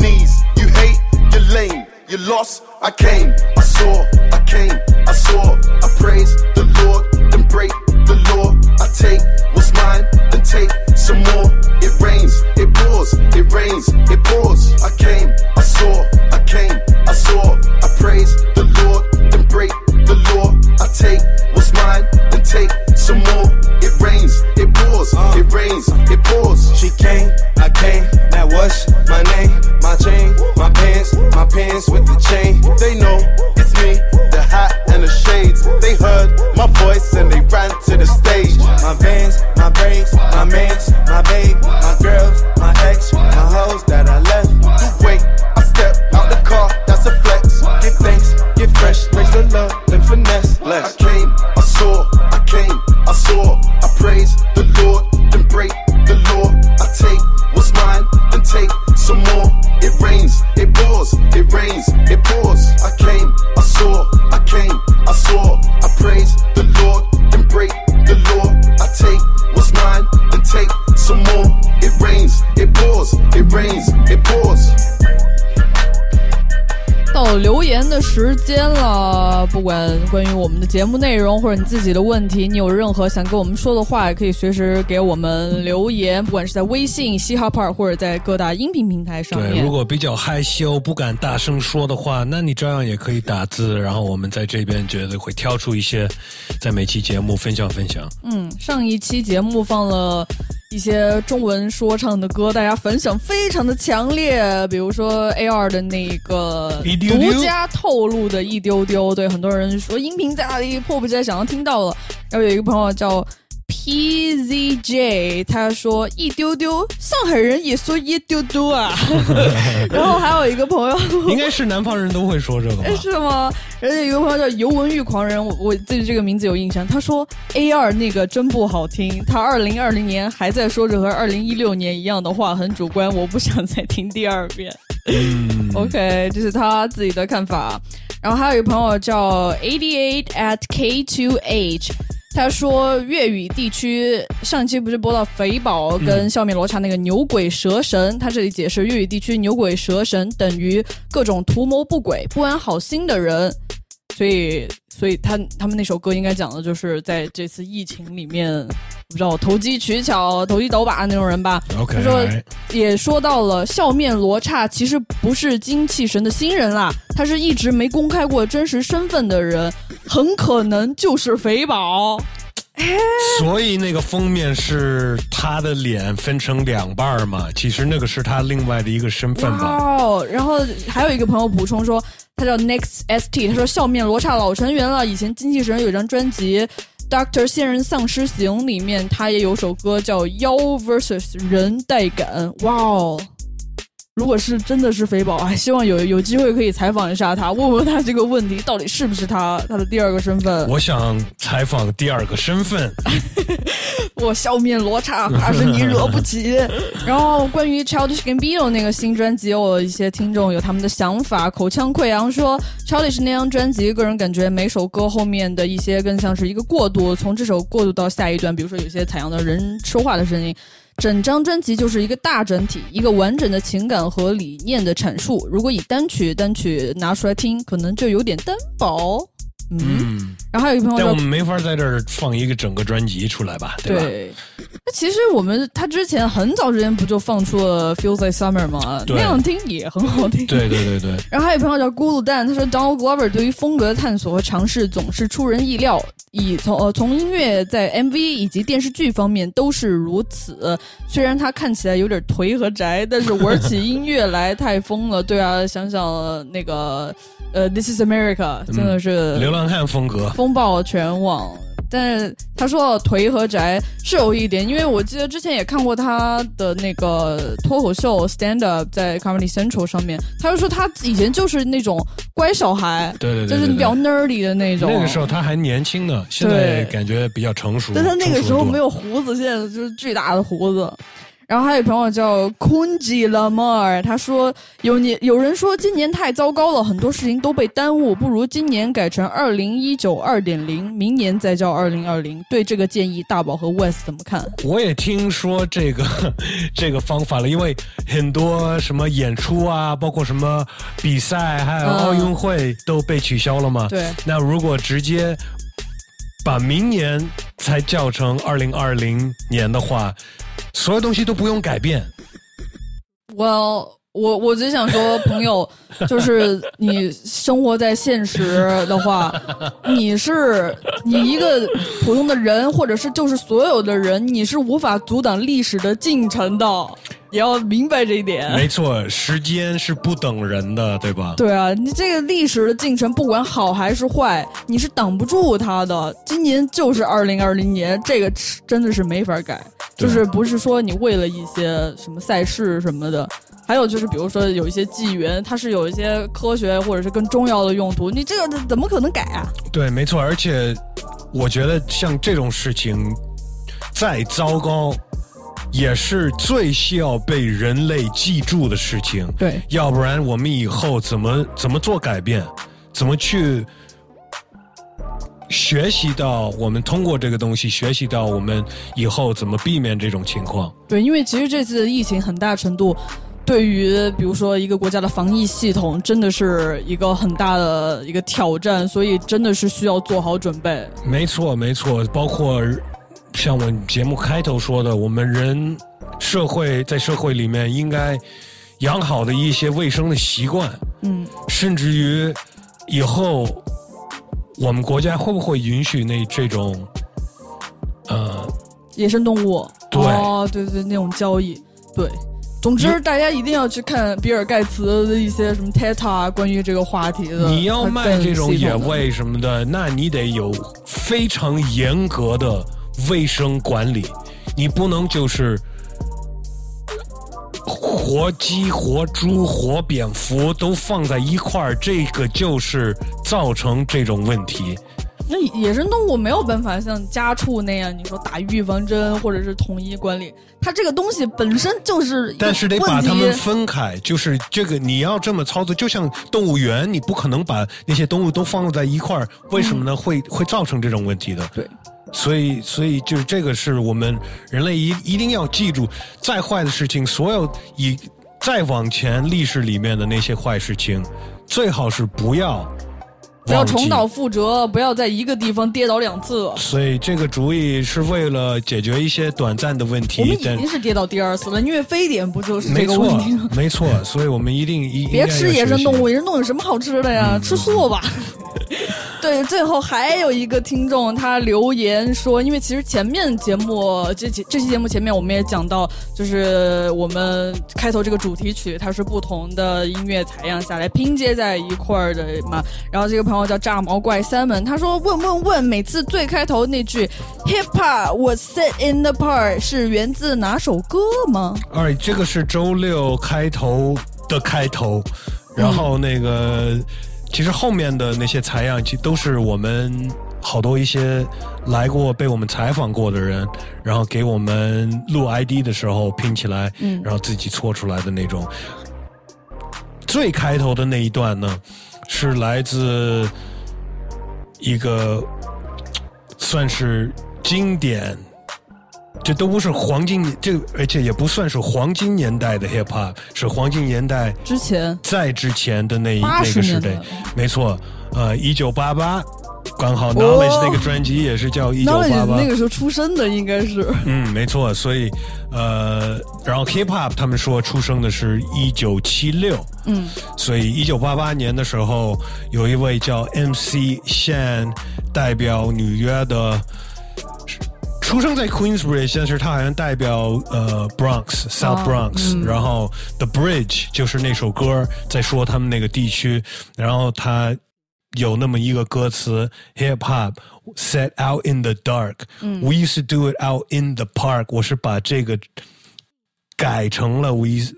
Speaker 10: knees. You hate, you're lame, you lost. I came, I saw, I came, I saw. I praise the Lord, then break the law. I take
Speaker 7: 时间了。不管关于我们的节目内容，或者你自己的问题，你有任何想跟我们说的话，也可以随时给我们留言，不管是在微信、嘻哈 part，或者在各大音频平台上
Speaker 6: 对，
Speaker 7: 面。
Speaker 6: 如果比较害羞、不敢大声说的话，那你照样也可以打字，然后我们在这边觉得会挑出一些，在每期节目分享分享。
Speaker 7: 嗯，上一期节目放了一些中文说唱的歌，大家反响非常的强烈。比如说 A 二的那个独家透露的一丢丢，对很多人说音频在哪里，迫不及待想要听到了。然后有一个朋友叫 PZJ，他说一丢丢，上海人也说一丢丢啊。然后还有一个朋友，
Speaker 6: 应该是南方人都会说这个吧
Speaker 7: 哎？是吗？而且有个朋友叫尤文玉狂人，我我对这个名字有印象。他说 A 二那个真不好听，他二零二零年还在说着和二零一六年一样的话，很主观，我不想再听第二遍。
Speaker 6: 嗯
Speaker 7: OK，这是他自己的看法。然后还有一个朋友叫 eighty eight at k two h，他说粤语地区上期不是播到肥宝跟笑面罗刹那个牛鬼蛇神，他这里解释粤语地区牛鬼蛇神等于各种图谋不轨、不安好心的人，所以所以他他们那首歌应该讲的就是在这次疫情里面，不知道投机取巧、投机倒把那种人吧。
Speaker 6: OK，
Speaker 7: 他说也说到了笑面罗刹其实不是精气神的新人啦，他是一直没公开过真实身份的人，很可能就是肥宝。
Speaker 6: 所以那个封面是他的脸分成两半嘛，其实那个是他另外的一个身份吧。
Speaker 7: 哦，然后还有一个朋友补充说，他叫 Next ST，他说笑面罗刹老成员了，以前精气神有张专辑。Doctor 仙人丧尸行里面，他也有首歌叫《妖 vs 人带感》，哇哦！如果是真的是肥宝，哎，希望有有机会可以采访一下他，问问他这个问题到底是不是他他的第二个身份。
Speaker 6: 我想采访第二个身份，
Speaker 7: 我笑面罗刹，怕是你惹不起。然后关于 Childish Gambino 那个新专辑，我一些听众有他们的想法，口腔溃疡说 Childish 那张专辑，个人感觉每首歌后面的一些更像是一个过渡，从这首过渡到下一段，比如说有些采样的人说话的声音。整张专辑就是一个大整体，一个完整的情感和理念的阐述。如果以单曲单曲拿出来听，可能就有点单薄。嗯，然后还有一个朋友说
Speaker 6: 但我们没法在这儿放一个整个专辑出来吧，对吧？
Speaker 7: 对，那其实我们他之前很早之前不就放出了《Feels Like Summer》吗？
Speaker 6: 对
Speaker 7: 那样听也很好听。
Speaker 6: 对对对对。
Speaker 7: 然后还有朋友叫咕噜蛋，他说 Donald Glover 对于风格的探索和尝试总是出人意料，以从呃从音乐在 MV 以及电视剧方面都是如此。虽然他看起来有点颓和宅，但是玩起音乐来太疯了。对啊，想想呃那个呃《This Is America》真的是、
Speaker 6: 浪汉风格。
Speaker 7: 风暴全网。但是他说到颓和宅是有一点，因为我记得之前也看过他的那个脱口秀 stand up 在 Comedy Central 上面，他就说他以前就是那种乖小孩，
Speaker 6: 对对对对
Speaker 7: 就是比较 nerdy 的那种。
Speaker 6: 那个时候他还年轻呢，现在感觉比较成熟。
Speaker 7: 但他那个时候没有胡子，现在就是巨大的胡子。然后还有朋友叫 Kunji Lamar，他说有年有人说今年太糟糕了，很多事情都被耽误，不如今年改成二零一九二点零，明年再叫二零二零。对这个建议，大宝和 West 怎么看？
Speaker 6: 我也听说这个 这个方法了，因为很多什么演出啊，包括什么比赛，还有
Speaker 7: 嗯
Speaker 6: 奥运会都被取消了嘛。
Speaker 7: 对
Speaker 6: 那如果直接把明年才叫成二零二零年的话，所有东西都不用改变。
Speaker 7: 我我我只想说，朋友，就是你生活在现实的话，你是你一个普通的人，或者是就是所有的人，你是无法阻挡历史的进程的，也要明白这一点。
Speaker 6: 没错，时间是不等人的，对吧？
Speaker 7: 对啊，你这个历史的进程，不管好还是坏，你是挡不住它的。今年就是二零二零年，这个真的是没法改，就是不是说你为了一些什么赛事什么的，还有就是比如说有一些纪元，它是有一些科学或者是更重要的用途，你这个怎么可能改啊？
Speaker 6: 对，没错，而且我觉得像这种事情再糟糕，也是最需要被人类记住的事情。
Speaker 7: 对，
Speaker 6: 要不然我们以后怎么怎么做改变，怎么去学习到我们通过这个东西学习到我们以后怎么避免这种情况。
Speaker 7: 对，因为其实这次的疫情很大程度对于比如说一个国家的防疫系统，真的是一个很大的一个挑战，所以真的是需要做好准备。
Speaker 6: 没错，没错，包括像我节目开头说的，我们人社会在社会里面应该养好的一些卫生的习惯，
Speaker 7: 嗯，
Speaker 6: 甚至于以后我们国家会不会允许那这种呃
Speaker 7: 野生动物，
Speaker 6: 对
Speaker 7: 哦，对对，那种交易，对。总之，大家一定要去看比尔盖茨的一些什么 TED 啊，关于这个话题的。
Speaker 6: 你要卖这种野味什么的，那你得有非常严格的卫生管理，你不能就是活鸡、活猪、活蝙蝠都放在一块儿，这个就是造成这种问题。
Speaker 7: 那野生动物没有办法像家畜那样，你说打预防针或者是统一管理，它这个东西本身就是
Speaker 6: 但是得把它们分开，就是这个你要这么操作，就像动物园，你不可能把那些动物都放在一块儿，为什么呢？会会造成这种问题的。
Speaker 7: 对，
Speaker 6: 所以所以就是这个是我们人类一一定要记住，再坏的事情，所有以再往前历史里面的那些坏事情，最好是不要
Speaker 7: 不要重蹈覆辙，不要在一个地方跌倒两次。
Speaker 6: 所以这个主意是为了解决一些短暂的问题
Speaker 7: 我们
Speaker 6: 题，
Speaker 7: 已
Speaker 6: 但
Speaker 7: 经是跌倒第二次了，因为非典不就是这个问题吗？
Speaker 6: 没错，所以我们一定一
Speaker 7: 别吃野生动
Speaker 6: 物。
Speaker 7: 物，野生动物有什么好吃的呀？吃素吧。对，最后还有一个听众他留言说，因为其实前面节目这期这期节目前面我们也讲到，就是我们开头这个主题曲它是不同的音乐采样下来拼接在一块儿的嘛。然后这个朋友叫炸毛怪 Simon，他说问问问，每次最开头那句 Hip Hop was set in the park 是源自哪首歌吗？
Speaker 6: 哎，这个是周六开头的开头，然后那个、其实后面的那些采样，其实都是我们好多一些来过被我们采访过的人，然后给我们录 ID 的时候拼起来，
Speaker 7: 嗯
Speaker 6: 然后自己搓出来的那种。最开头的那一段呢，是来自一个 算是经典这都不是黄金，这而且也不算是黄金年代的 hip hop，是黄金年代
Speaker 7: 之前。
Speaker 6: 在之前的那一那个时代。没错，呃，一九八八，刚好
Speaker 7: 哦
Speaker 6: Knowledge 那个专辑也是叫一九八八，
Speaker 7: 那个时候出生的应该是。
Speaker 6: 嗯，没错，所以呃，然后 hip hop 他们说出生的是一九七六，
Speaker 7: 嗯，
Speaker 6: 所以一九八八年的时候，有一位叫 MC Shan 代表纽约的，出生在 Queensbridge，但是他好像代表呃 Bronx South
Speaker 7: 哦
Speaker 6: Bronx，、
Speaker 7: 嗯。
Speaker 6: 然后 The Bridge 就是那首歌在说他们那个地区，然后他有那么一个歌词 Hip Hop set out in the dark，、
Speaker 7: 嗯
Speaker 6: We used to do it out in the park，我是把这个改成了 We。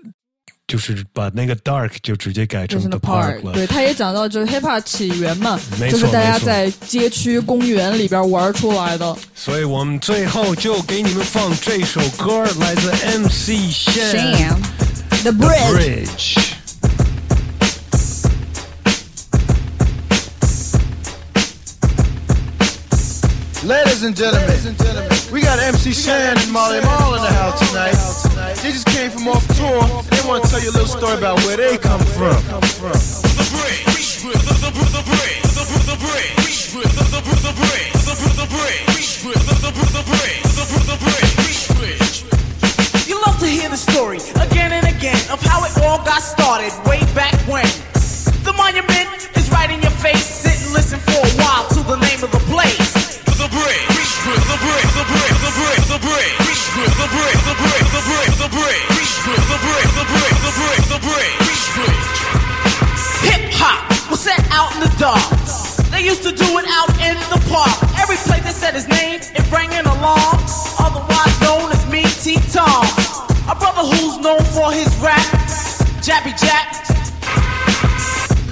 Speaker 6: 就是把那个 dark 就直接改成
Speaker 7: 就是
Speaker 6: the park 了。
Speaker 7: 对，他也讲到就是 hip hop 起源嘛，就是大家在街区、公园里边玩出来的。
Speaker 6: 所以我们最后就给你们放这首歌，来自 MC Shan
Speaker 7: The
Speaker 6: Bridge。
Speaker 21: Ladies and gentlemen, we got MC Shan and Molly Mall in the house tonight. They just came from off tour. They want to tell you a little story about where they come from.
Speaker 28: You love to hear the story again and again of how it all got started way back when. In. They used to do it out in the park. Every place that said his name, it rang an alarm. Otherwise known as me, T Tom. A brother who's known for his rap, Jappy Jack.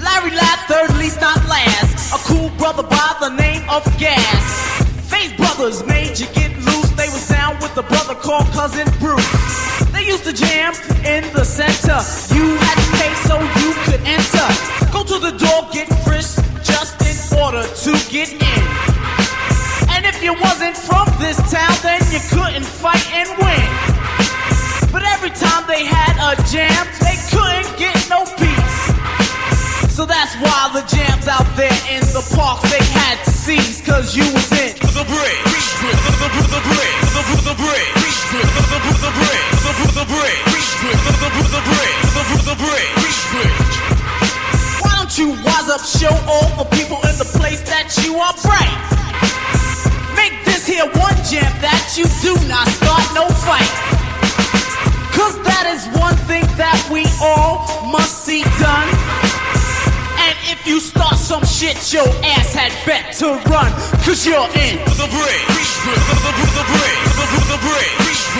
Speaker 28: Larry Ladd, third least not last. A cool brother by the name of Gas. Face brothers made you get loose. They was down with a brother called Cousin Bruce. They used to jam in the center. You had to pay so you could enter. Go to the door, get frisked in to get in. And if you wasn't from this town, then you couldn't fight and win. But every time they had a jam, they couldn't get no peace. So that's why the jams out there in the parks they had to seize, cause you was in the break. The break. The break. The break. The break. The break. The break. The break. Why don't you wise up, show all the people in the place that you are bright? Make this here one jam that you do not start no fight. Cause that is one thing that we all must see done. And if you start some shit, your ass had bet to run. Cause you're in the break. The break. The break. The break. The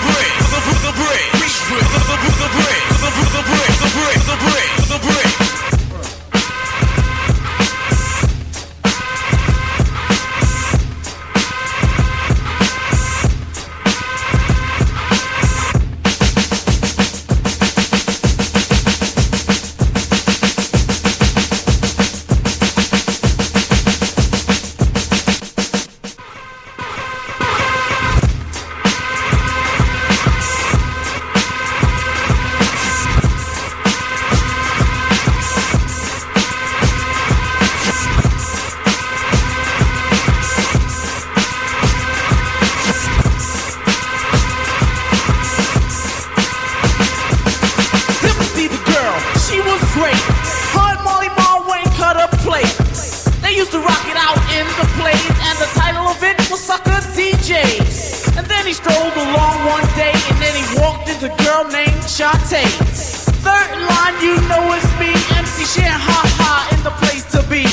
Speaker 28: break. The break. The break. The break. The break. The break. The break. Timothy girl named Shantae. Third line, you know it's me, MC Shan, ha ha, in the place to be.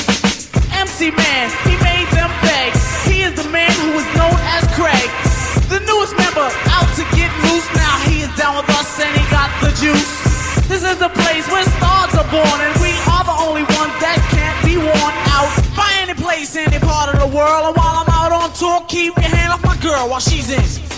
Speaker 28: MC Man, he made them beg. He is the man who is known as Craig. The newest member out to get loose. Now he is down with us and he got the juice. This is the place where stars are born, and we are the only ones that can't be worn out by any place, any part of the world. And while I'm out on tour, keep your hand off my girl while she's in.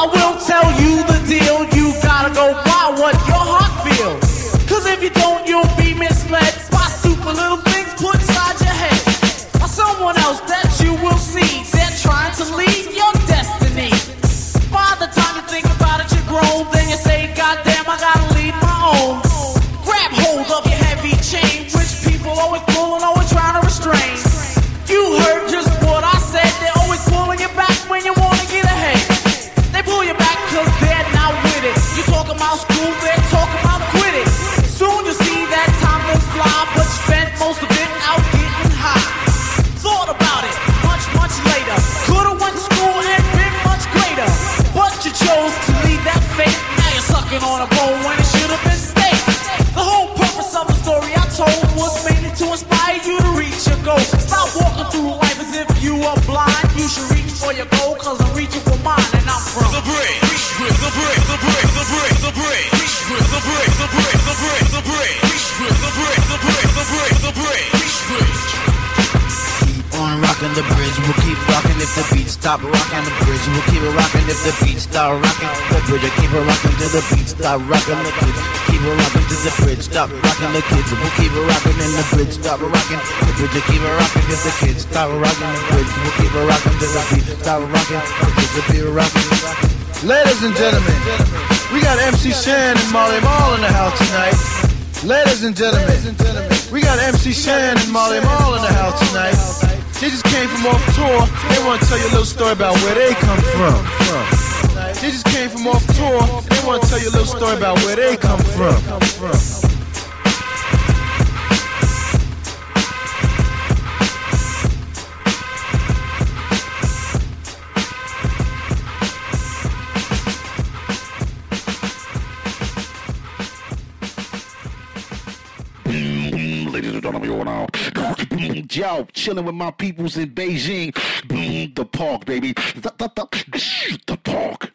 Speaker 28: I will tell you the deal. You gotta go by what your heart feels. Cause if you don't, you'll be misled by stupid little things put inside your head. By someone else that you will see. They're trying to lead if the
Speaker 24: beat stop rocking the bridge. We'll keep it rocking if the beat stop rocking the bridge. I keep it rocking till the beat stop rocking the bridge. Keep it rocking till the bridge stop rocking the kids. We'll keep it rocking in the bridge stop rocking the bridge. I keep it rocking if the kids stop rocking the bridge. We'll keep it rocking till the beat stop rocking the bridge. We'll keep it rocking.
Speaker 29: Ladies and gentlemen, we got MC Shan and Molly Mall in the house tonight. Ladies and gentlemen, we got MC Shan and Molly Mall in the house tonight. They just came from off tour. They want to tell you a little story about where they come from. They just came from off tour. They want to tell you a little story about where they come from.
Speaker 30: Joe, chilling with my peoples in Beijing. Boom, the park, baby. The, the park.